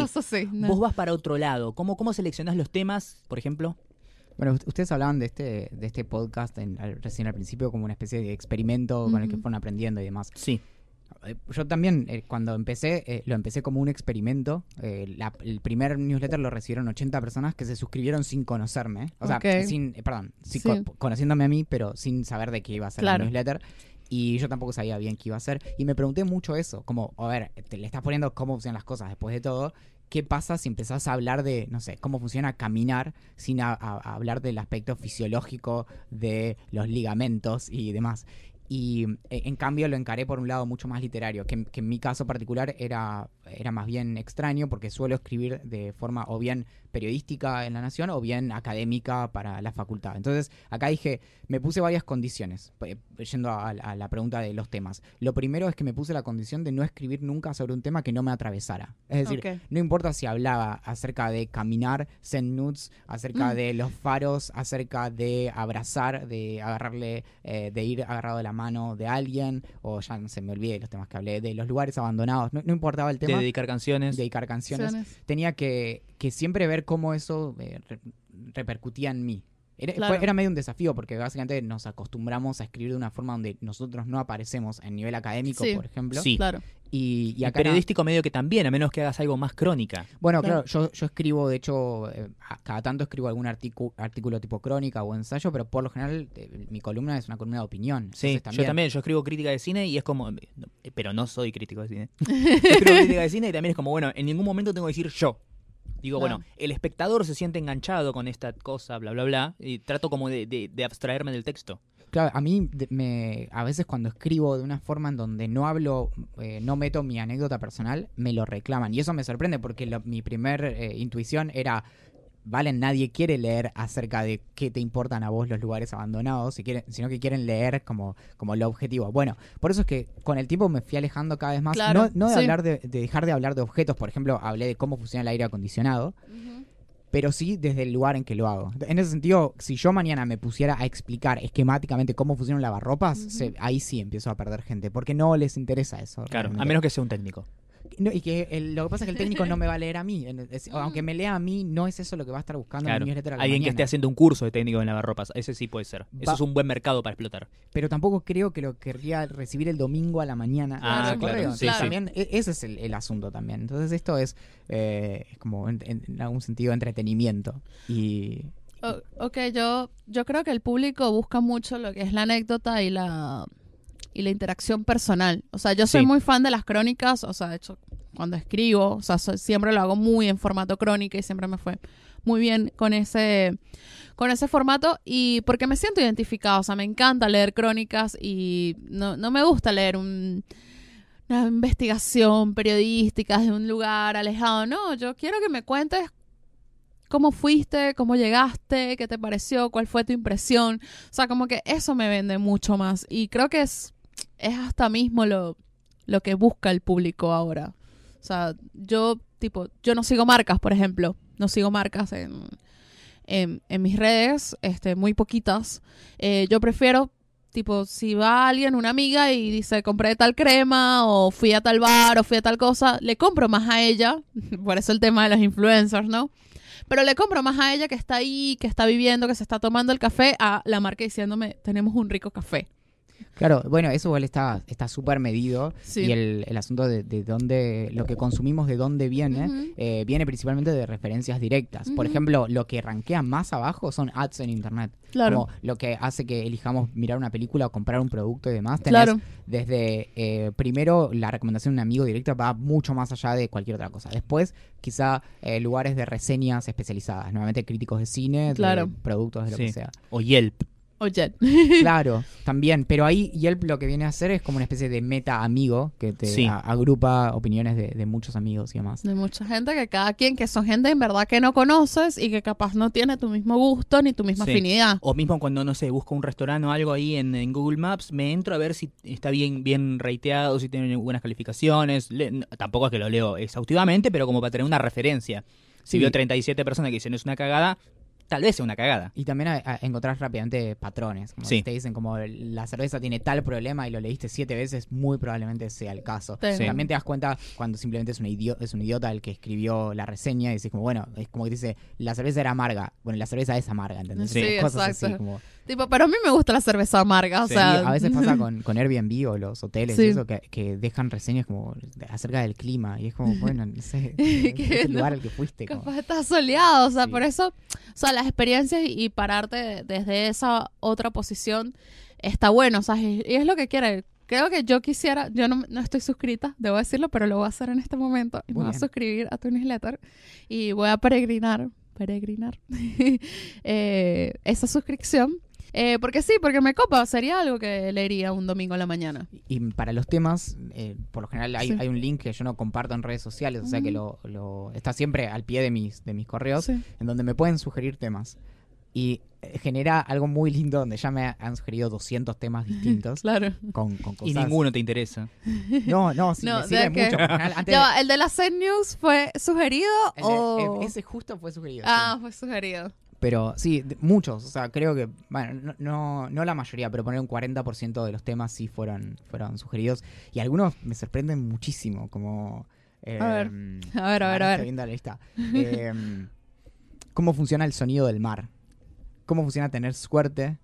no. Vos vas para otro lado. ¿Cómo, cómo seleccionás los temas, por ejemplo? Bueno, ust- ustedes hablaban de este, de este podcast en- al- recién al principio como una especie de experimento con el que fueron aprendiendo y demás. Sí. Eh, Yo también, eh, cuando empecé, eh, lo empecé como un experimento. Eh, la- el primer newsletter lo recibieron 80 personas que se suscribieron sin conocerme. O sea, sin, perdón, sí Sí. co- conociéndome a mí, pero sin saber de qué iba a ser Claro. el newsletter. Y yo tampoco sabía bien qué iba a ser. Y me pregunté mucho eso, como, a ver, te le estás poniendo cómo funcionan las cosas después de todo. ¿Qué pasa si empezás a hablar de, no sé, cómo funciona caminar sin hablar del aspecto fisiológico de los ligamentos y demás? Y eh, en cambio lo encaré por un lado mucho más literario, que, que en mi caso particular era, era más bien extraño porque suelo escribir de forma o bien periodística en La Nación o bien académica para la facultad. Entonces acá dije, me puse varias condiciones, eh, yendo a, a la pregunta de los temas. Lo primero es que me puse la condición de no escribir nunca sobre un tema que no me atravesara. Es decir, no importa si hablaba acerca de caminar, zen nudes, acerca Mm. de los faros, acerca de abrazar, de agarrarle, eh, de ir agarrado de la mano de alguien, o ya no se me olvide los temas que hablé, de los lugares abandonados, no, no importaba el De tema, dedicar canciones. dedicar canciones, Canciones. tenía que, que siempre ver cómo eso eh, re- repercutía en mí. Era, Claro. fue- era medio un desafío porque básicamente nos acostumbramos a escribir de una forma donde nosotros no aparecemos en nivel académico, Sí. por ejemplo. Sí. Claro. Y, y acá periodístico medio que también, a menos que hagas algo más crónica. Bueno, Claro. claro, yo, yo escribo, de hecho, eh, a- cada tanto escribo algún artículo tipo crónica o ensayo, pero por lo general eh, mi columna es una columna de opinión. Sí, yo también, yo escribo crítica de cine y es como, pero no soy crítico de cine. Yo escribo crítica de cine y también es como, bueno, en ningún momento tengo que decir yo. Digo, bueno, el espectador se siente enganchado con esta cosa, bla, bla, bla, y trato como de, de- de abstraerme del texto. Claro, a mí me, a veces cuando escribo de una forma en donde no hablo, eh, no meto mi anécdota personal, me lo reclaman. Y eso me sorprende porque lo- mi primer eh, intuición era, Valen, nadie quiere leer acerca de qué te importan a vos los lugares abandonados, si quieren, sino que quieren leer como, como lo objetivo. Bueno, por eso es que con el tiempo me fui alejando cada vez más. Claro, no no de, sí. hablar de, de dejar de hablar de objetos, por ejemplo, hablé de cómo funciona el aire acondicionado, pero sí desde el lugar en que lo hago. En ese sentido, si yo mañana me pusiera a explicar esquemáticamente cómo funcionan lavarropas, se- ahí sí empiezo a perder gente, porque no les interesa eso. Claro, a menos que sea un técnico. No, y que el- lo que pasa es que el técnico no me va a leer a mí. en- es- aunque me lea a mí, no es eso lo que va a estar buscando en Claro. mi newsletter a la Alguien que esté haciendo un curso de técnico en lavarropas, ese sí puede ser. Eso es un buen mercado para explotar. Pero tampoco creo que lo querría recibir el domingo a la mañana. Ah, en claro, sí, también e- ese es el, el asunto también. Entonces esto es, eh, es como en, en- en algún sentido entretenimiento. Y O- ok, yo, yo creo que el público busca mucho lo que es la anécdota y la, y la interacción personal. O sea, yo soy Sí. muy fan de las crónicas, o sea, de hecho, cuando escribo, o sea, soy- siempre lo hago muy en formato crónica y siempre me fue muy bien con ese, con ese formato y porque me siento identificada, o sea, me encanta leer crónicas y no, no me gusta leer un... una investigación periodística de un lugar alejado. No, yo quiero que me cuentes cómo fuiste, cómo llegaste, qué te pareció, cuál fue tu impresión. O sea, como que eso me vende mucho más. Y creo que es, es hasta mismo lo, lo que busca el público ahora. O sea, yo, tipo, yo no sigo marcas, por ejemplo. No sigo marcas en, en, mis redes, este, muy poquitas. Eh, yo prefiero, tipo, si va alguien, una amiga, y dice, compré tal crema, o fui a tal bar, o fui a tal cosa, le compro más a ella. por eso el tema de los influencers, ¿no? Pero le compro más a ella que está ahí, que está viviendo, que se está tomando el café, a la marca diciéndome, tenemos un rico café. Claro, bueno, eso igual está está súper medido Sí. y el, el asunto de, de dónde, lo que consumimos de dónde viene, eh, viene principalmente de referencias directas. Por ejemplo, lo que rankea más abajo son ads en internet. Claro. Como lo que hace que elijamos mirar una película o comprar un producto y demás. Tenés Claro. desde eh, primero la recomendación de un amigo directa va mucho más allá de cualquier otra cosa. Después, quizá eh, lugares de reseñas especializadas, nuevamente críticos de cine, Claro. de productos, de lo Sí. que sea. O Yelp. Oye, Claro, también. Pero ahí Yelp lo que viene a hacer es como una especie de meta amigo que te Sí. a- agrupa opiniones de, de muchos amigos y demás. de mucha gente que cada quien, que son gente en verdad que no conoces y que capaz no tiene tu mismo gusto ni tu misma Sí. afinidad. O mismo cuando, no sé, busco un restaurante o algo ahí en, en Google Maps, me entro a ver si está bien, bien rateado, si tiene buenas calificaciones. Le- no, tampoco es que lo leo exhaustivamente, pero como para tener una referencia. Si Sí. veo 37 personas que dicen es una cagada, tal vez sea una cagada. Y también a- a- encontrás rápidamente patrones. Como Sí. te dicen como la cerveza tiene tal problema y lo leíste siete veces, muy probablemente sea el caso. Sí. También te das cuenta cuando simplemente es un, idiota, es un idiota el que escribió la reseña y dices como, bueno, es como que dice, la cerveza era amarga. Bueno, la cerveza es amarga, ¿entendés? Sí, cosas exacto. así como... Tipo, pero a mí me gusta la cerveza amarga, o Sí, sea... a veces pasa con, con Airbnb o los hoteles Sí. y eso que, que dejan reseñas como acerca del clima y es como, bueno, no sé, es Que el lugar no. al que fuiste. como- Capaz estás soleado, o sea, Sí. por eso, o sea, las experiencias y, pararte desde esa otra posición está bueno, o sea, y es lo que quiere. Creo que yo quisiera, yo no, no estoy suscrita, debo decirlo, pero lo voy a hacer en este momento. Muy voy a suscribir a tu newsletter y voy a peregrinar, peregrinar, eh, esa suscripción. Eh, porque sí, porque me copa, sería algo que leería un domingo en la mañana. Y para los temas, eh, por lo general hay, Sí. hay un link que yo no comparto en redes sociales, o sea que lo, lo- está siempre al pie de mis, de mis correos, Sí. en donde me pueden sugerir temas. Y eh, genera algo muy lindo donde ya me han sugerido 200 temas distintos Claro. con, con cosas... Y ninguno te interesa. No, no, sí, No, me sirve de que- mucho. antes de- va, ¿El de la Zen News fue sugerido el de- o...? ese justo fue sugerido. Ah, sí. fue sugerido. Pero sí, muchos. O sea, creo que, bueno, no, no, no la mayoría, pero poner un 40% de los temas sí fueron, fueron sugeridos. Y algunos me sorprenden muchísimo, como... eh, A ver. A ver, a ver, a ver. Viendo la lista. Eh, ¿Cómo funciona el sonido del mar? ¿Cómo funciona tener suerte?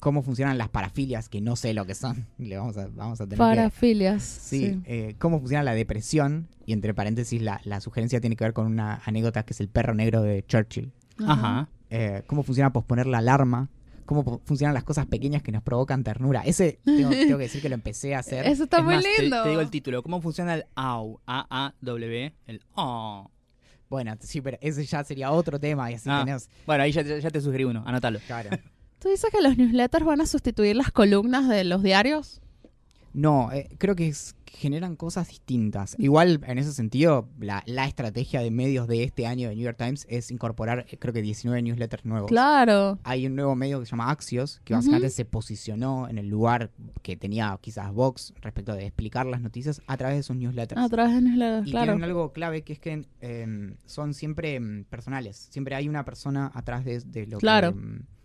¿Cómo funcionan las parafilias? Que no sé lo que son. Le vamos a, vamos a tener que... Parafilias. Sí, Sí. eh, cómo funciona la depresión. Y entre paréntesis, la, la sugerencia tiene que ver con una anécdota que es el perro negro de Churchill. Ajá. Eh, cómo funciona posponer la alarma, cómo funcionan las cosas pequeñas que nos provocan ternura. Ese tengo, tengo que decir que lo empecé a hacer. Eso está Es muy más, lindo. Te, digo el título. ¿Cómo funciona el AU? A-A-W. El O. Bueno, sí, pero ese ya sería otro tema y así Ah. tenés. Bueno, ahí ya te sugerí uno. Anótalo. Claro. ¿Tú dices que los newsletters van a sustituir las columnas de los diarios? No, eh, creo que es- generan cosas distintas. Igual, en ese sentido, la, la estrategia de medios de este año de New York Times es incorporar, eh, creo que 19 newsletters nuevos. Claro. Hay un nuevo medio que se llama Axios, que básicamente se posicionó en el lugar que tenía quizás Vox respecto de explicar las noticias a través de sus newsletters. A través de newsletters, Y claro. tienen algo clave que es que em, son siempre em, personales. Siempre hay una persona atrás de, de lo Claro. que.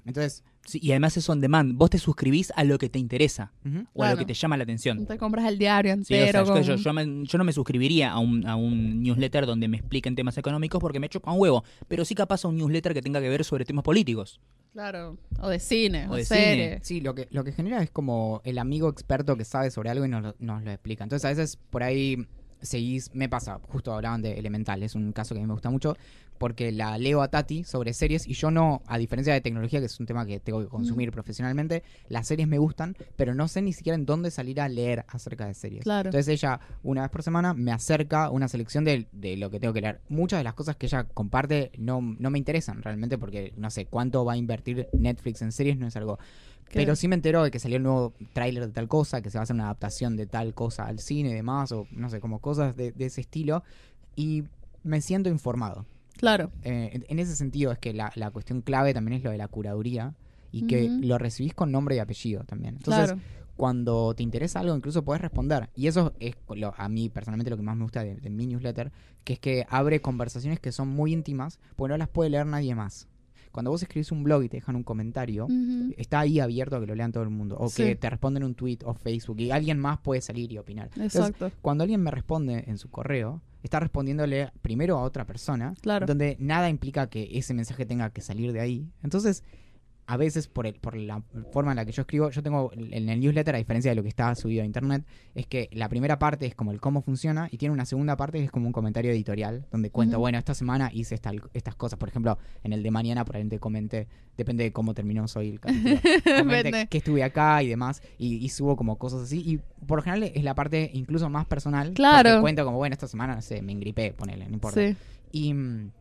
Entonces. Sí, y además es on demand. Vos te suscribís a lo que te interesa o a lo que te llama la atención. Te compras el diario Sí, o sea, entero. yo, con- yo- yo me- yo no me suscribiría a un, a un newsletter donde me expliquen temas económicos porque me chupa un huevo. Pero sí capaz a un newsletter que tenga que ver sobre temas políticos. Claro. O de cine, o, O de serie. Sí, lo que, lo que genera es como el amigo experto que sabe sobre algo y nos, nos lo explica. Entonces, a veces por ahí seguís. Me pasa, justo hablaban de Elemental, es un caso que a mí me gusta mucho. Porque la leo a Tati sobre series y yo no, a diferencia de tecnología, que es un tema que tengo que consumir profesionalmente, las series me gustan, pero no sé ni siquiera en dónde salir a leer acerca de series. Claro. Entonces ella, una vez por semana, me acerca una selección de, de lo que tengo que leer. Muchas de las cosas que ella comparte no, no me interesan realmente porque no sé cuánto va a invertir Netflix en series, no es algo Pero sí me entero de que salió el nuevo tráiler de tal cosa, que se va a hacer una adaptación de tal cosa al cine y demás, o no sé, como cosas de, de ese estilo. Y me siento informado. Claro. Eh, en, en ese sentido es que la, la cuestión clave también es lo de la curaduría y que lo recibís con nombre y apellido también. Entonces, claro. cuando te interesa algo, incluso podés responder. Y eso es lo- a mí personalmente lo que más me gusta de, de mi newsletter, que es que abre conversaciones que son muy íntimas, porque no las puede leer nadie más. Cuando vos escribís un blog y te dejan un comentario, está ahí abierto a que lo lean todo el mundo. O Sí. que te responden un tweet o Facebook y alguien más puede salir y opinar. Entonces, Exacto. cuando alguien me responde en su correo, está respondiéndole primero a otra persona, Claro. donde nada implica que ese mensaje tenga que salir de ahí. Entonces, a veces por, el, por la forma en la que yo escribo, yo tengo en el newsletter, a diferencia de lo que está subido a internet, es que la primera parte es como el cómo funciona y tiene una segunda parte que es como un comentario editorial donde cuento, bueno, esta semana hice esta- estas cosas. Por ejemplo, en el de mañana probablemente comente, depende de cómo terminó hoy el capítulo, que estuve acá y demás y, y subo como cosas así y por lo general es la parte incluso más personal. Claro. porque cuento como, bueno, esta semana, no sé, me engripé, ponele, no importa. Sí. Y, mm,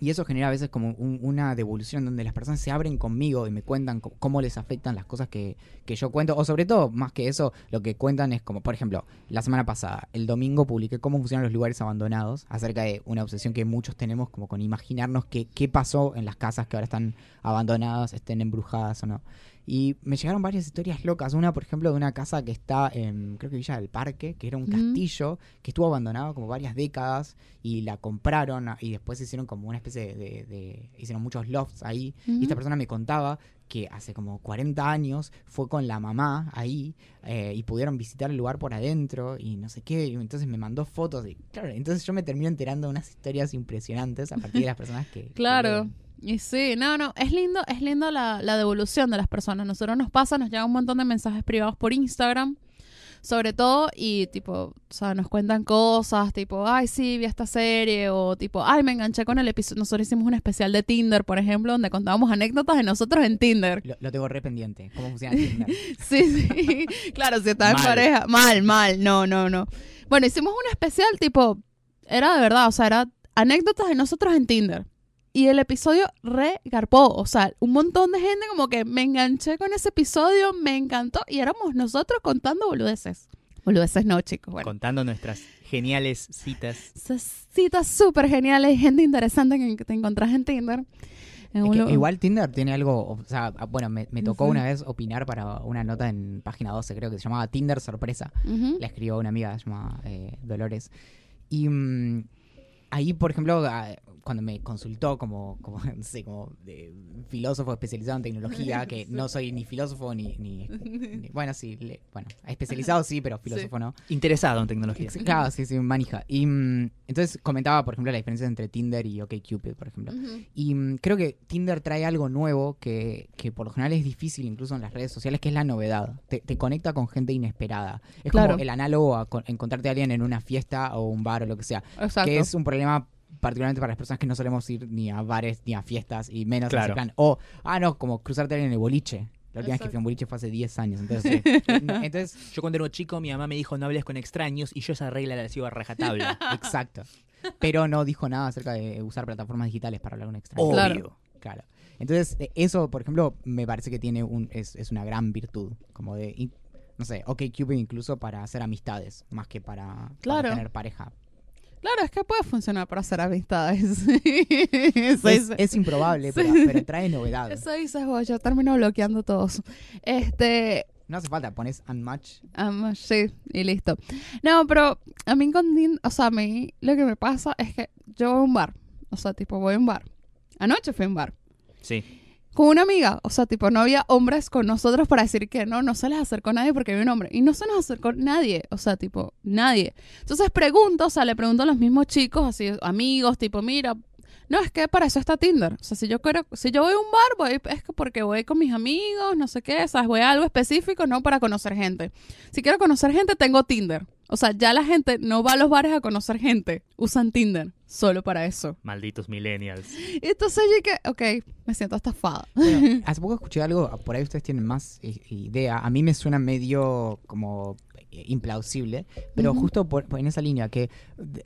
y eso genera a veces como un- una devolución donde las personas se abren conmigo y me cuentan cómo les afectan las cosas que, que yo cuento. O sobre todo, más que eso, lo que cuentan es como, por ejemplo, la semana pasada, el domingo publiqué cómo funcionan los lugares abandonados, acerca de una obsesión que muchos tenemos como con imaginarnos qué, qué pasó en las casas que ahora están abandonadas, estén embrujadas o no. Y me llegaron varias historias locas. Una, por ejemplo, de una casa que está en, creo que Villa del Parque, que era un castillo que estuvo abandonado como varias décadas y la compraron y después hicieron como una especie de, de- de- hicieron muchos lofts ahí. Y esta persona me contaba que hace como 40 años fue con la mamá ahí eh, y pudieron visitar el lugar por adentro y no sé qué. Y entonces me mandó fotos. Y, claro, entonces yo me termino enterando de unas historias impresionantes a partir de las personas que... que Claro. leen. Y sí, no, no, es lindo, es lindo la, la devolución de las personas. Nosotros nos pasa, nos llegan un montón de mensajes privados por Instagram, sobre todo, y tipo, o sea, nos cuentan cosas, tipo, ay, sí, vi esta serie, o tipo, ay, me enganché con el episodio. Nosotros hicimos un especial de Tinder, por ejemplo, donde contábamos anécdotas de nosotros en Tinder. Lo, lo tengo re pendiente. ¿Cómo funciona Tinder? Sí, sí. claro, si estaba en pareja. Mal, mal. No, no, no. Bueno, hicimos un especial tipo. Era de verdad, o sea, era anécdotas de nosotros en Tinder. Y el episodio re garpó. O sea, un montón de gente como que me enganché con ese episodio, me encantó. Y éramos nosotros contando boludeces. Boludeces no, chicos. Bueno. Contando nuestras geniales citas. Esas citas súper geniales, gente interesante que te encontrás en Tinder. En Es un que lu- igual Tinder tiene algo, o sea, ah, bueno, me, me tocó una vez opinar para una nota en página 12, creo que se llamaba Tinder Sorpresa. Ujú. La escribió una amiga, se llama eh, Dolores. Y mm, ahí, por ejemplo, ah, cuando me consultó como, como, no sé, como de filósofo especializado en tecnología, que no soy ni filósofo ni, ni- ni- bueno, sí, le- bueno, especializado sí, pero filósofo no. Interesado en tecnología. Claro, sí, sí, manija. Y mm, entonces comentaba, por ejemplo, la diferencia entre Tinder y OkCupid, por ejemplo. Y mm, creo que Tinder trae algo nuevo que, que por lo general es difícil incluso en las redes sociales, que es la novedad. Te, te conecta con gente inesperada. Es Claro. como el análogo a con- encontrarte a alguien en una fiesta o un bar o lo que sea. Exacto. Que es un problema particularmente para las personas que no solemos ir ni a bares ni a fiestas y menos en Claro. ese plan. O, ah, no, como cruzarte en el boliche. La última vez que fui a un boliche fue hace 10 años. Entonces, sí. entonces Yo cuando era chico, mi mamá me dijo no hables con extraños y yo esa regla la sigo a rajatabla. exacto. Pero no dijo nada acerca de usar plataformas digitales para hablar con extraños. Obvio. Claro. Claro. Entonces, eh, eso, por ejemplo, me parece que tiene un, es, es una gran virtud. Como de, no sé, ok, Cupid incluso para hacer amistades, más que para, para tener pareja. Claro, es que puede funcionar para hacer amistades. Eso Es, improbable, pero, Sí. pero trae novedad. Eso dices vos, yo termino bloqueando todos. Este, No hace falta, pones unmatch. ah, sí, y listo. No, pero a mí con Tin- o sea, a mí lo que me pasa es que yo voy a un bar. O sea, tipo, voy a un bar. Anoche fui a un bar. Sí. Con una amiga, o sea, tipo, no había hombres con nosotros para decir que no, no se les acercó nadie porque había un hombre. Y no se nos acercó nadie, o sea, tipo, nadie. Entonces pregunto, o sea, le pregunto a los mismos chicos, así, amigos, tipo, mira, no, es que para eso está Tinder. O sea, si yo quiero, si yo voy a un bar, voy, es que porque voy con mis amigos, no sé qué, ¿sabes? Voy a algo específico, no para conocer gente. Si quiero conocer gente, tengo Tinder. O sea, ya la gente no va a los bares a conocer gente, usan Tinder solo para eso. Malditos millennials. Y entonces yo que, ok, me siento estafada. Bueno, hace poco escuché algo, por ahí ustedes tienen más eh, idea. A mí me suena medio como eh, implausible, pero justo por, por en esa línea, que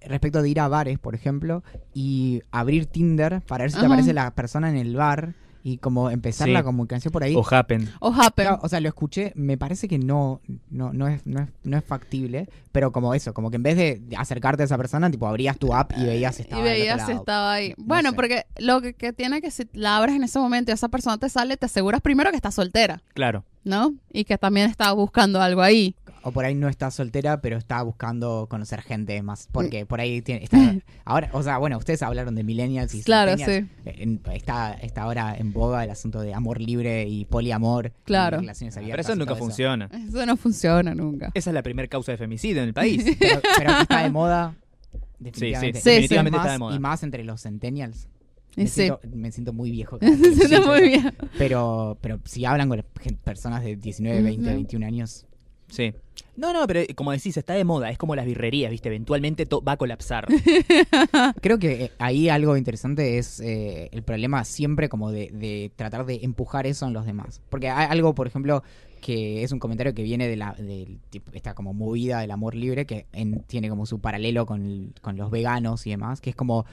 respecto de ir a bares, por ejemplo, y abrir Tinder para ver si te aparece la persona en el bar Y como empezar la comunicación por ahí. O Happen. O Happen. O sea, lo escuché, me parece que no, no, no, es, no, es, no es factible, pero como eso, como que en vez de acercarte a esa persona, tipo abrías tu app y veías si y estaba del veías si estaba ahí. No Bueno, sé. porque lo que, que tiene que si la abres en ese momento y esa persona te sale, te aseguras primero que está soltera, Claro. ¿no? Y que también está buscando algo ahí. O por ahí no está soltera, pero está buscando conocer gente más, Mm. porque por ahí tiene, está, ahora, o sea, bueno, ustedes hablaron de millennials y Claro, centennials. sí. En- está, está ahora en boga el asunto de amor libre y poliamor. Claro. y relaciones Pero abiertas eso y nunca funciona. Eso no funciona nunca. Esa es la primera causa de femicidio en el país. Pero, pero que está de moda. Definitivamente. sí, Sí, definitivamente Y más- está de moda. Y más entre los centennials. Me, sí. siento, me siento muy viejo. siente escucho muy eso. bien. Pero, pero si hablan con personas de 19, 20, Ujú. 21 años. Sí. No, no, pero eh, como decís, está de moda. Es como las birrerías, ¿viste? Eventualmente to- va a colapsar. Creo que eh, ahí algo interesante es eh, el problema siempre como de, de tratar de empujar eso en los demás. Porque hay algo, por ejemplo, que es un comentario que viene de la del tipo- esta como movida del amor libre que en- tiene como su paralelo con, el- con los veganos y demás, que es como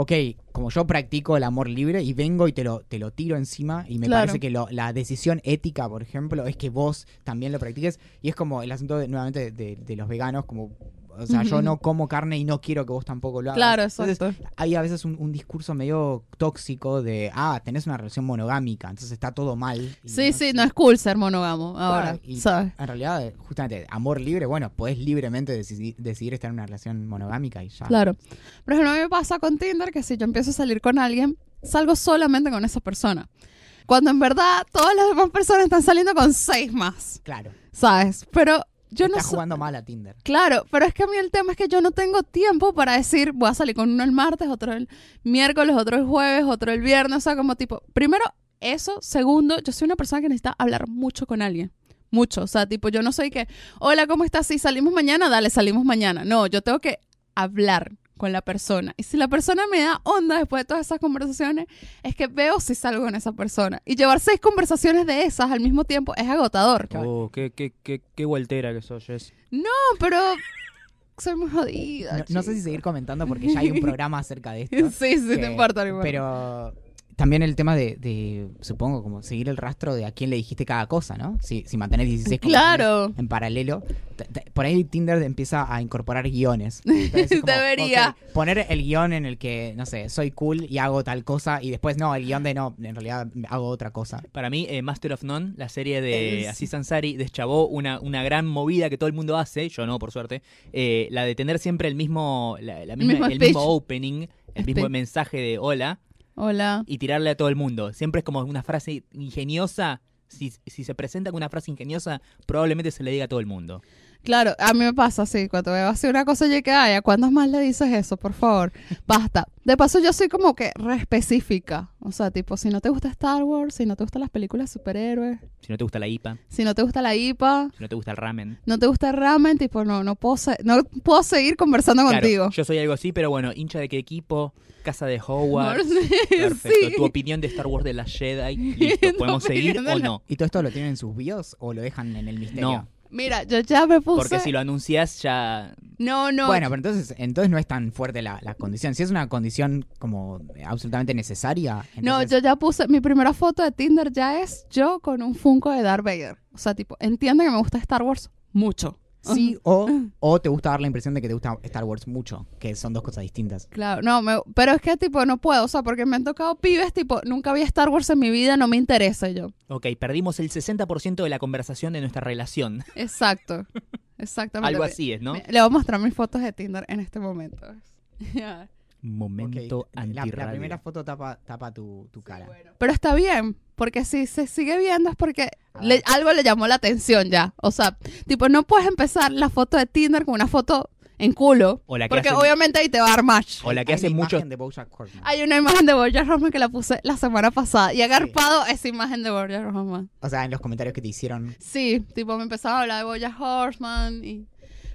ok, como yo practico el amor libre y vengo y te lo, te lo tiro encima y me Claro. parece que lo- la decisión ética, por ejemplo, es que vos también lo practiques y es como el asunto de- nuevamente de, de los veganos, como, o sea, yo no como carne y no quiero que vos tampoco lo hagas. Claro, Entonces, exacto. hay a veces un, un discurso medio tóxico de, ah, tenés una relación monogámica, entonces está todo mal. Sí, sí, no es cool ser monógamo ahora, y- ¿sabes? En realidad, justamente, amor libre, bueno, podés libremente decidir, decidir estar en una relación monogámica y ya. Claro. Por ejemplo, a mí me pasa con Tinder que si yo empiezo a salir con alguien, salgo solamente con esa persona. Cuando en verdad todas las demás personas están saliendo con seis más, Claro. ¿sabes? Pero yo no Estás so- jugando mal a Tinder. Claro, pero es que a mí el tema es que yo no tengo tiempo para decir, voy a salir con uno el martes, otro el miércoles, otro el jueves, otro el viernes, o sea, como tipo, primero eso, segundo, yo soy una persona que necesita hablar mucho con alguien. Mucho, o sea, tipo, yo no soy que, hola, ¿cómo estás? Si salimos mañana, dale, salimos mañana. No, yo tengo que hablar con la persona. Y si la persona me da onda después de todas esas conversaciones, es que veo si salgo con esa persona. Y llevar seis conversaciones de esas al mismo tiempo es agotador. Oh, qué, qué, qué, qué voltera que sos, Jess. No, pero soy muy jodida. No, no sé si seguir comentando porque ya hay un programa acerca de esto. Sí, sí, que- te importa. Pero también el tema de, de, supongo, como seguir el rastro de a quién le dijiste cada cosa, ¿no? Si, si mantenés 16 Claro. en paralelo, por ahí Tinder empieza a incorporar guiones. Entonces, es como, Debería. poner el guion en el que, no sé, soy cool y hago tal cosa y después no, el guion de no, en realidad hago otra cosa. Para mí, eh, Master of None, la serie de Es- Aziz Ansari, deschavó una, una gran movida que todo el mundo hace, yo no, por suerte, eh, la de tener siempre el mismo, la, la misma- mismo el mismo opening, el mismo Speech. mensaje de hola, Hola. y tirarle a todo el mundo. Siempre es como una frase ingeniosa. Si, si se presenta con una frase ingeniosa, probablemente se le diga a todo el mundo. Claro, a mí me pasa así, cuando veo así una cosa yo que, ay, ¿a cuántos más le dices eso? Por favor, basta. De paso yo soy como que re específica. O sea, tipo, si no te gusta Star Wars, si no te gustan las películas de superhéroes, Si no te gusta la IPA, si no te gusta la IPA, si no te gusta el ramen. no te gusta el ramen, tipo, no, no puedo, se- no puedo seguir conversando Claro, contigo. yo soy algo así, pero bueno, hincha de qué equipo, casa de Howard. Perfecto. sí. Tu opinión de Star Wars de la Jedi. Listo. ¿Podemos seguir o no? ¿Y todo esto lo tienen en sus bios o lo dejan en el misterio? No, Mira, yo ya me puse... porque si lo anuncias ya... No, no. Bueno, pero entonces, entonces no es tan fuerte la, la condición. Si es una condición como absolutamente necesaria. No, yo ya puse, mi primera foto de Tinder ya es yo con un Funko de Darth Vader. O sea, tipo, entiende que me gusta Star Wars mucho. Sí, o, o te gusta dar la impresión de que te gusta Star Wars mucho, que son dos cosas distintas. Claro, no, me- pero es que tipo no puedo, o sea, porque me han tocado pibes, tipo, nunca vi Star Wars en mi vida, no me interesa yo. Ok, perdimos el 60% de la conversación de nuestra relación. Exacto. Exactamente. Algo así es, ¿no? Me- Le voy a mostrar mis fotos de Tinder en este momento. Momento Ok, la, antirradio. la primera foto tapa, tapa tu, tu cara. Pero está bien, porque si se sigue viendo es porque le- algo le llamó la atención ya. O sea, tipo, no puedes empezar la foto de Tinder con una foto en culo. O la que Porque hace- obviamente ahí te va a dar match. O la que Hay hace una mucho... imagen de Bojack Horseman. Hay una imagen de Bojack Horseman que la puse la semana pasada y agarpado esa imagen de Bojack Horseman. O sea, en los comentarios que te hicieron. Sí, tipo me empezaba a hablar de Bojack Horseman y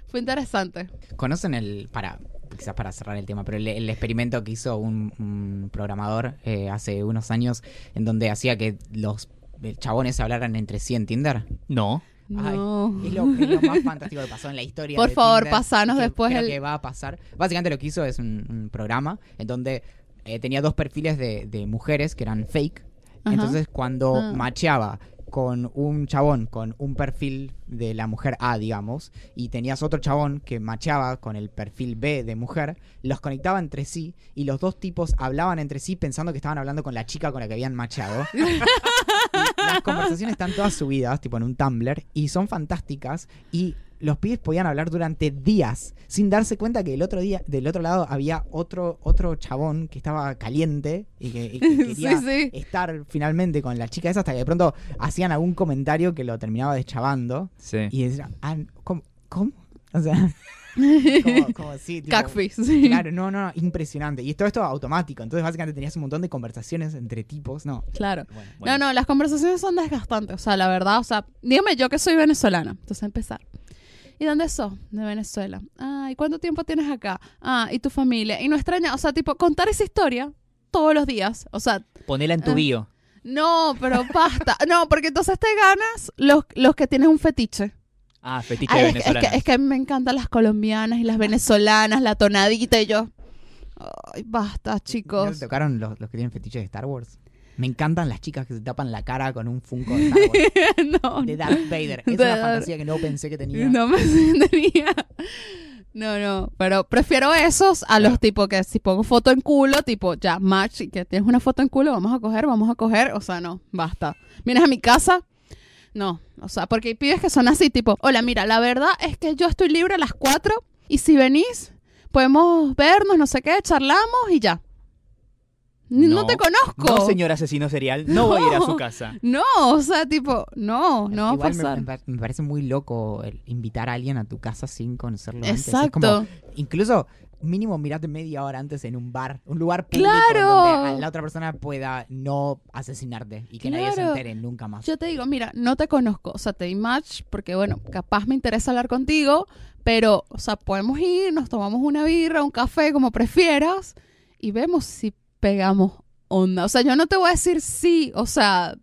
fue interesante. ¿Conocen el. Para. Quizás para cerrar el tema, pero el, el experimento que hizo un, un programador eh, hace unos años en donde hacía que los eh, chabones hablaran entre sí en Tinder. No. Ay, No. Es lo, es lo más fantástico que pasó en la historia. Por de favor, Tinder pasanos que después creo el- que va a pasar. Básicamente lo que hizo es un, un programa en donde eh, tenía dos perfiles de, de mujeres que eran fake Ajá. Entonces, cuando Ah. macheaba con un chabón con un perfil de la mujer A, digamos, y tenías otro chabón que macheaba con el perfil B de mujer, los conectaba entre sí y los dos tipos hablaban entre sí pensando que estaban hablando con la chica con la que habían macheado. Las conversaciones están todas subidas, tipo en un Tumblr, y son fantásticas. Y los pibes podían hablar durante días sin darse cuenta que el otro día, del otro lado, había otro, otro chabón que estaba caliente y que, y que Sí, quería sí. estar finalmente con la chica esa hasta que de pronto hacían algún comentario que lo terminaba deschavando. Sí. Y decía, ah, ¿cómo? ¿Cómo? O sea, como, como tipo, sí. Claro, no, no, no, impresionante. Y todo esto automático. Entonces, básicamente tenías un montón de conversaciones entre tipos. No. Claro. Bueno, No, no, las conversaciones son desgastantes. O sea, la verdad, o sea, dígame yo que soy venezolana. Entonces, empezar. ¿Y dónde sos? De Venezuela. Ah, ¿y cuánto tiempo tienes acá? Ah, ¿y tu familia? Y no extraña, o sea, tipo, contar esa historia todos los días. O sea, Ponela en tu Ah. bio. no, pero basta. No, porque entonces te ganas los, los que tienen un fetiche. Ah, fetiche Ay, de es, que, es, que, es que a mí me encantan las colombianas y las venezolanas, la tonadita y yo. Ay, basta, ¿No te chicos. tocaron los, los que tienen fetiches de Star Wars? Me encantan las chicas que se tapan la cara con un Funko de Star Wars. no, de Darth Vader. Es una fantasía que no pensé que tenía. No me tenía. No, no, pero prefiero esos a los tipos que si pongo foto en culo, tipo ya, match, y que tienes una foto en culo, vamos a coger, vamos a coger, o sea, no, basta. Vienes a mi casa, no, o sea, porque hay pibes que son así, tipo, hola, mira, la verdad es que yo estoy libre a las 4 y si venís, podemos vernos, no sé qué, charlamos y ya. No, No. te conozco. No, señor asesino serial, no, voy a ir a su No. casa. No, o sea, tipo, no, no va a me, pasar. me pa- me parece muy loco el invitar a alguien a tu casa sin conocerlo antes. Es Exacto. como, incluso mínimo mirate media hora antes en un bar, un lugar público ¡Claro! donde la otra persona pueda no asesinarte y que nadie se entere nunca más. Yo te digo, mira, no te conozco, o sea, te di match porque, bueno, capaz me interesa hablar contigo, pero, o sea, podemos ir, nos tomamos una birra, un café, como prefieras, y vemos si pegamos onda. O sea, yo no te voy a decir sí, o sea,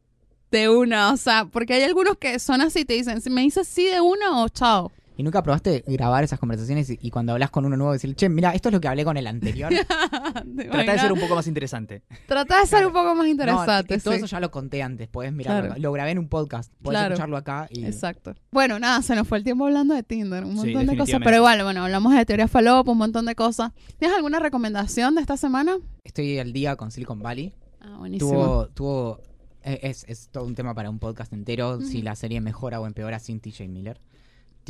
de una, o sea, porque hay algunos que son así, te dicen, si me dices sí de una o chao. ¿Y nunca probaste grabar esas conversaciones y, y cuando hablas con uno nuevo decir, che, mira, esto es lo que hablé con el anterior? Trata de ser un poco más interesante. Trata de ser un poco más interesante. No, todo sí. eso ya lo conté antes, puedes mirarlo. Claro. Lo grabé en un podcast, puedes Claro. escucharlo acá y Exacto. Bueno, nada, se nos fue el tiempo hablando de Tinder, un Sí, montón de cosas, pero igual, bueno, hablamos de teoría falopa, un montón de cosas. ¿Tienes alguna recomendación de esta semana? estoy al día con Silicon Valley. Ah, buenísimo. Tuvo, tuvo es, es todo un tema para un podcast entero si la serie mejora o empeora sin TJ Miller.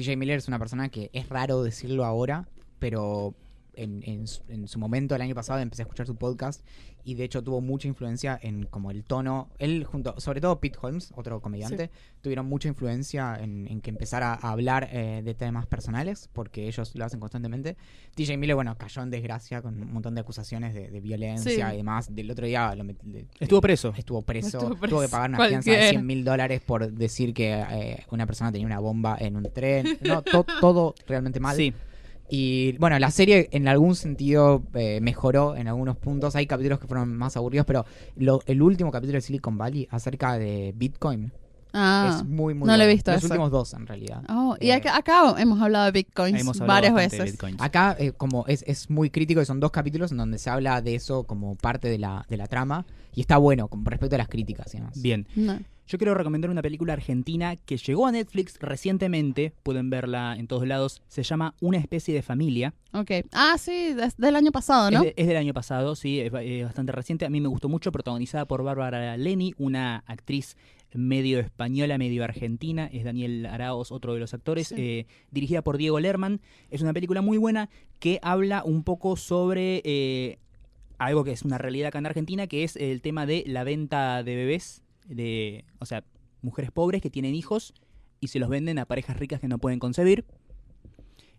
TJ Miller es una persona que es raro decirlo ahora, pero en, en en su momento, el año pasado, empecé a escuchar su podcast y de hecho tuvo mucha influencia en como el tono. Él junto, sobre todo Pete Holmes, otro comediante, tuvieron mucha influencia en, en que empezara a hablar eh, de temas personales, porque ellos lo hacen constantemente. TJ Miller, bueno, cayó en desgracia con un montón de acusaciones de, de violencia Sí. y demás. Del otro día lo met- le- Estuvo preso. Estuvo preso, Estuvo preso. tuvo que pagar una fianza de Cualquiera. 100 mil dólares por decir que eh, una persona tenía una bomba en un tren. No, to- todo realmente mal. Sí, Y bueno, la serie en algún sentido eh, mejoró en algunos puntos. Hay capítulos que fueron más aburridos, pero lo- el último capítulo de Silicon Valley acerca de Bitcoin Ah. es muy, muy no lo he visto Los eso. últimos dos, en realidad. Oh, y Eh, acá, acá hemos hablado de bitcoins hemos hablado varias veces. bitcoins. Acá, eh, como es, es muy crítico, y son dos capítulos en donde se habla de eso como parte de la, de la trama. Y está bueno, con respecto a las críticas y demás. Bien. No. Yo quiero recomendar una película argentina que llegó a Netflix recientemente, pueden verla en todos lados, se llama Una especie de familia. Ok. Ah, sí, es del año pasado, ¿no? Es, de- es del año pasado, sí, es, ba- es bastante reciente. A mí me gustó mucho, protagonizada por Bárbara Leni, una actriz medio española, medio argentina. Es Daniel Araos, otro de los actores. Sí. eh, dirigida por Diego Lerman. Es una película muy buena que habla un poco sobre eh, algo que es una realidad acá en Argentina, que es el tema de la venta de bebés. De, o sea, mujeres pobres que tienen hijos y se los venden a parejas ricas que no pueden concebir.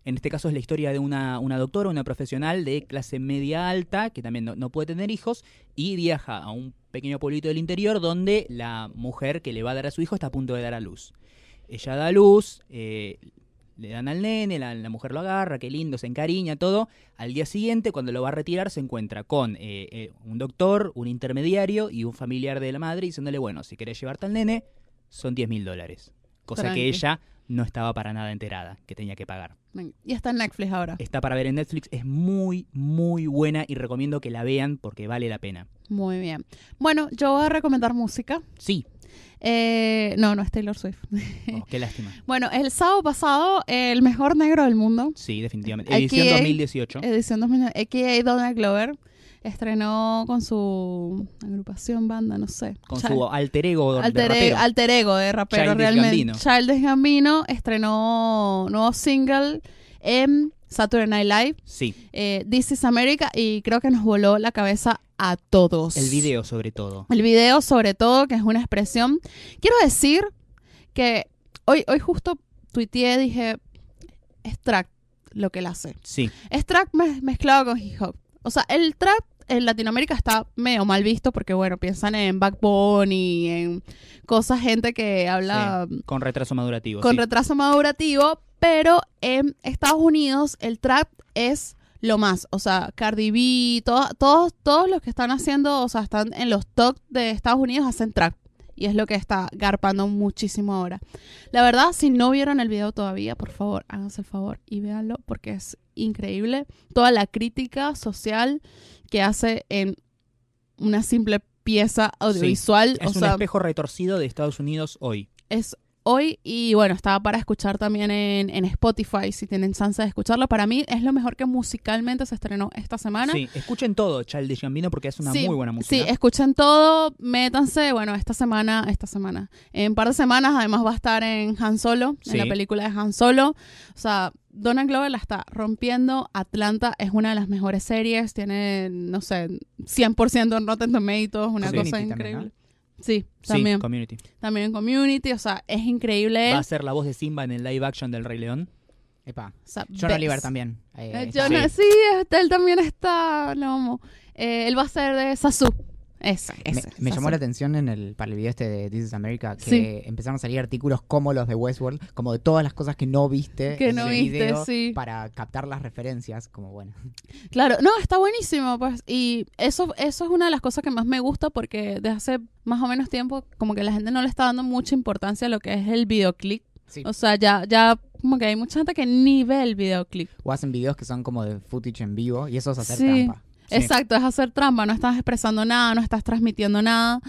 En este caso es la historia de una, una doctora, una profesional de clase media alta, que también no, no puede tener hijos, y viaja a un pequeño pueblito del interior donde la mujer que le va a dar a su hijo está a punto de dar a luz. Ella da a luz, eh, le dan al nene, la, la mujer lo agarra, qué lindo, se encariña, todo. Al día siguiente, cuando lo va a retirar, se encuentra con eh, eh, un doctor, un intermediario y un familiar de la madre diciéndole, bueno, si querés llevarte al nene, son 10 mil dólares. Cosa Tranqui. que ella no estaba para nada enterada que tenía que pagar. Y está en Netflix ahora. Está para ver en Netflix, es muy, muy buena y recomiendo que la vean porque vale la pena. Muy bien. Bueno, yo voy a recomendar música. Sí, Eh, no, no es Taylor Swift. oh, qué lástima. bueno, el sábado pasado, el mejor negro del mundo, Sí, definitivamente. Edición hay- 2018. edición 2009, a.k.a. Donald Glover, estrenó con su agrupación, banda, no sé. con su alter ego de alter, rapero. alter ego de rapero Childish realmente. Gambino. Childish Gambino estrenó nuevo single en Saturday Night Live, Sí, eh, This is America, y creo que nos voló la cabeza a todos. el video sobre todo. El video, sobre todo, que es una expresión. Quiero decir que hoy, hoy justo tuiteé, dije, es trap lo que él hace. Sí, Es mez- mezclado con hip hop. O sea, el trap en Latinoamérica está medio mal visto porque, bueno, piensan en Backbone y en cosas, gente que habla con retraso madurativo. con sí. retraso madurativo, pero en Estados Unidos el trap es lo más. O sea, Cardi B, to- todos, todos los que están haciendo, o sea, están en los top de Estados Unidos hacen trap. Y es lo que está garpando muchísimo ahora. La verdad, si no vieron el video todavía, por favor, háganse el favor y véanlo porque es increíble. Toda la crítica social que hace en una simple pieza audiovisual. Es o un sea, espejo retorcido de Estados Unidos hoy. es hoy y bueno, estaba para escuchar también en, en Spotify si tienen chance de escucharlo. Para mí es lo mejor que musicalmente se estrenó esta semana. Sí, escuchen todo Childish Gambino porque es una Sí, muy buena música. Sí, escuchen todo, métanse, bueno, esta semana, esta semana, en un par de semanas además va a estar en Han Solo, Sí. en la película de Han Solo. O sea, Donald Glover la está rompiendo, Atlanta es una de las mejores series, tiene, no sé, 100% en Rotten Tomatoes, una Sí. cosa Community también, increíble. ¿no? Sí, Sí, también, Community. también en Community, o sea, es increíble. Va a ser la voz de Simba en el live action del Rey León. Epa. O sea, John ves. Oliver también. eh, Eh. John- sí, este, él también está, lo amo. Eh, él va a ser de Sasu. Ese, Me, ese. me llamó la atención en el, para el video este de This is America que Sí. empezaron a salir artículos como los de Westworld, como de todas las cosas que no viste Que en no el viste, video sí. para captar las referencias, como bueno. Claro, no, está buenísimo, pues. Y eso, eso es una de las cosas que más me gusta porque desde hace más o menos tiempo, como que la gente no le está dando mucha importancia a lo que es el videoclip. Sí. O sea, ya, ya, como que hay mucha gente que ni ve el videoclip. O hacen videos que son como de footage en vivo y eso es hacer Sí. trampa. Sí. Exacto, es hacer trampa, no estás expresando nada, no estás transmitiendo nada.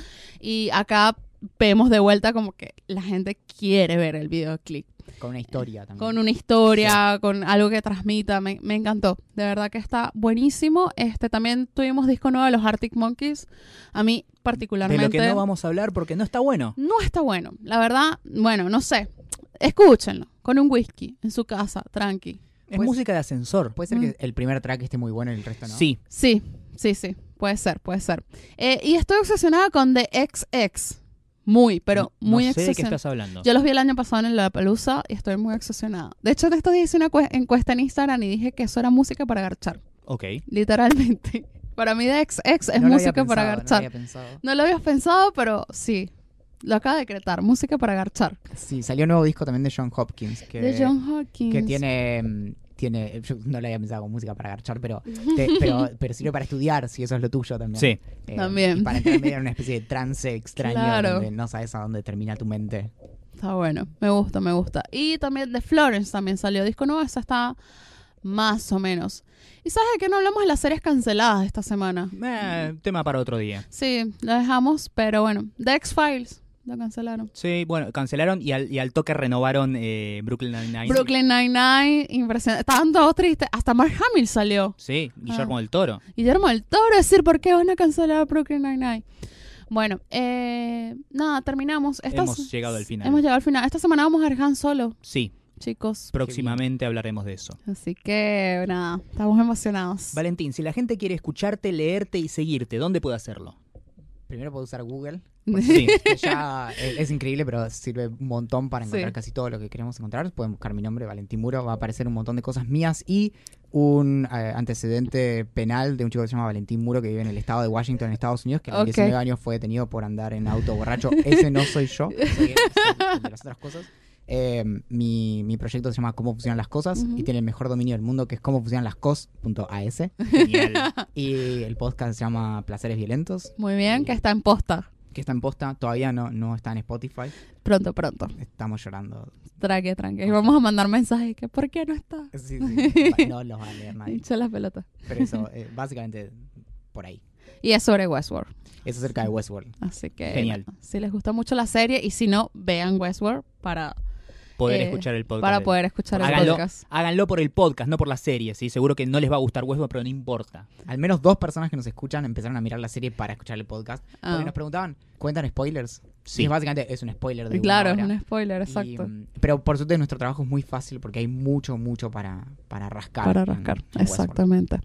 Y acá vemos de vuelta como que la gente quiere ver el videoclip. Con una historia también. Con una historia, con algo que transmita. Me, me encantó. De verdad que está buenísimo. Este también tuvimos disco nuevo de los Arctic Monkeys. A mí De particularmente lo que no vamos a hablar porque no está bueno. no está bueno. La verdad, bueno, no sé. Escúchenlo. Con un whisky en su casa, tranqui. Es Pues- música de ascensor. Puede ser Mm. que el primer track esté muy bueno y el resto no. Sí, Sí, sí, sí. Puede ser, puede ser. Eh, y estoy obsesionada con The XX. Muy, pero no, muy no sé de qué estás hablando. Yo los vi el año pasado en la Pelusa y estoy muy obsesionada. De hecho, en estos días hice una cue- encuesta en Instagram y dije que eso era música para garchar. Ok. Literalmente. Para mí, The XX es No lo había música para pensado, no lo garchar. había pensado. No lo habías pensado, pero sí. Lo acaba de decretar. Música para garchar. Sí, salió un nuevo disco también de John Hopkins. Que, de John Hawkins. que tiene, mm, tiene. Yo no lo había pensado con música para garchar, pero, te- pero, pero sirve para estudiar, si eso es lo tuyo también. Sí. Eh, También. y para entrar medio en una especie de trance extraño Claro. donde no sabes a dónde termina tu mente. Está bueno. Me gusta, me gusta. Y también de Florence también salió disco nuevo. Esa está más o menos. ¿Y sabes de qué no hablamos de las series canceladas esta semana? Eh, tema para otro día. Sí, lo dejamos, pero bueno. The X-Files. Lo cancelaron. Sí, bueno, cancelaron y al, y al toque renovaron eh, Brooklyn Nine-Nine. Brooklyn Nine-Nine, impresionante. Estaban todos tristes. Hasta Mark Hamill salió. Sí, Ah. Guillermo del Toro. Guillermo del Toro decir por qué van a cancelar Brooklyn Nine-Nine. Bueno, eh, nada, terminamos. Esta Hemos llegado al final. Hemos llegado al final. Esta semana vamos a ver Han Solo, Sí, chicos. próximamente hablaremos de eso. Así que, nada, estamos emocionados. Valentín, si la gente quiere escucharte, leerte y seguirte, ¿dónde puede hacerlo? Primero puedo usar Google, Sí. que ya es, es increíble, pero sirve un montón para encontrar Sí. casi todo lo que queremos encontrar. Pueden buscar mi nombre, Valentín Muro, va a aparecer un montón de cosas mías y un eh, antecedente penal de un chico que se llama Valentín Muro que vive en el estado de Washington, en Estados Unidos, que a los Ok. 19 años fue detenido por andar en auto borracho. Ese no soy yo, soy, soy de las otras cosas. Eh, mi, mi proyecto se llama Cómo funcionan las cosas y tiene el mejor dominio del mundo que es cómo funcionan las cos.as y el podcast se llama Placeres Violentos Muy bien, que está en posta. Que está en posta, todavía no, no está en Spotify. Pronto, pronto. Estamos llorando. Tranque, tranque. Y vamos a mandar mensajes que ¿por qué no está? Sí, sí, no los va a leer nadie. Hincha las pelotas. Pero eso, eh, básicamente, por ahí. Y es sobre Westworld. Es acerca de Westworld. Así que Genial. si les gusta mucho la serie y si no, vean Westworld para, Poder Eh, escuchar el podcast. para de- poder escuchar el Háganlo, podcast. háganlo por el podcast, no por la serie, ¿sí? Seguro que no les va a gustar Westworld, pero no importa. Al menos dos personas que nos escuchan empezaron a mirar la serie para escuchar el podcast. Ah. Porque nos preguntaban, ¿cuentan spoilers? Sí. Y básicamente es un spoiler de Claro, una es un spoiler, exacto. mm, pero por suerte nuestro trabajo es muy fácil porque hay mucho, mucho para, para rascar. Para rascar, en exactamente.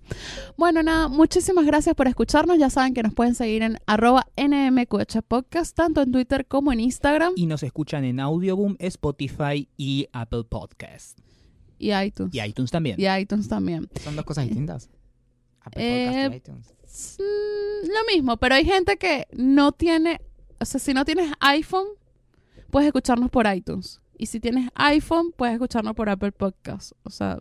Bueno, nada, muchísimas gracias por escucharnos. Ya saben que nos pueden seguir en arroba NMQH Podcast, tanto en Twitter como en Instagram Y nos escuchan en Audioboom, Spotify y Apple Podcast. y iTunes. Y iTunes también. Y iTunes también. ¿Son dos cosas distintas? Apple Eh, Podcast y iTunes. Mm, lo mismo, pero hay gente que no tiene, o sea, si no tienes iPhone, puedes escucharnos por iTunes. Y si tienes iPhone, puedes escucharnos por Apple Podcast. O sea,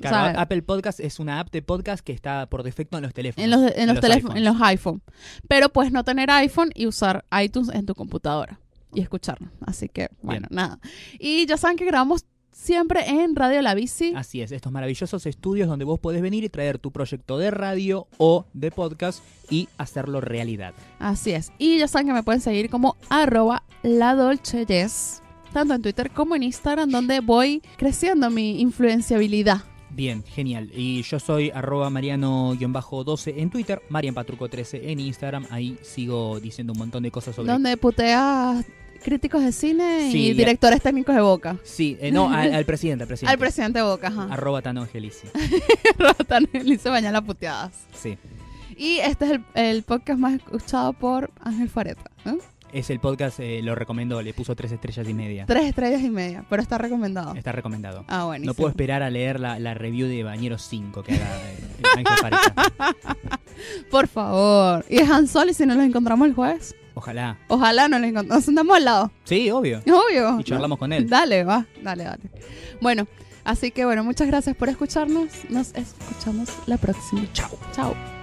Claro. Apple Podcast es una app de podcast que está por defecto en los teléfonos. en los, en los teléfonos, iPhones. en los iPhone. Pero puedes no tener iPhone y usar iTunes en tu computadora y escucharnos. Así que, bueno, nada. Y ya saben que grabamos siempre en Radio La Bici. Así es, estos maravillosos estudios donde vos podés venir y traer tu proyecto de radio o de podcast y hacerlo realidad. Así es. Y ya saben que me pueden seguir como arroba la Dolce Yes, tanto en Twitter como en Instagram, donde voy creciendo mi influenciabilidad. Bien, genial. Y yo soy arroba mariano-12 en Twitter, marianpatruco13 en Instagram. Ahí sigo diciendo un montón de cosas sobre... Donde puteas críticos de cine Sí, y directores técnicos de Boca. Sí, eh, no, al, al presidente, al presidente. Al presidente de Boca, ajá. Arroba Tano Angelici. Rotan y se bañan las puteadas. Sí. Y este es el, el podcast más escuchado por Ángel Fareta. ¿no? Es el podcast, eh, lo recomiendo, le puso tres estrellas y media. Tres estrellas y media, pero está recomendado. Está recomendado. Ah, bueno. No puedo esperar a leer la, la review de Bañero 5 que haga eh, Ángel Fareta. Por favor. Y es Han Sol y si nos lo encontramos el jueves. Ojalá. Ojalá no lo encontremos. Nos sentamos al lado. Sí, obvio. Obvio. Y charlamos con él. Dale, va. Dale, dale. Bueno, así que bueno, muchas gracias por escucharnos. Nos escuchamos la próxima. Chao. Chao.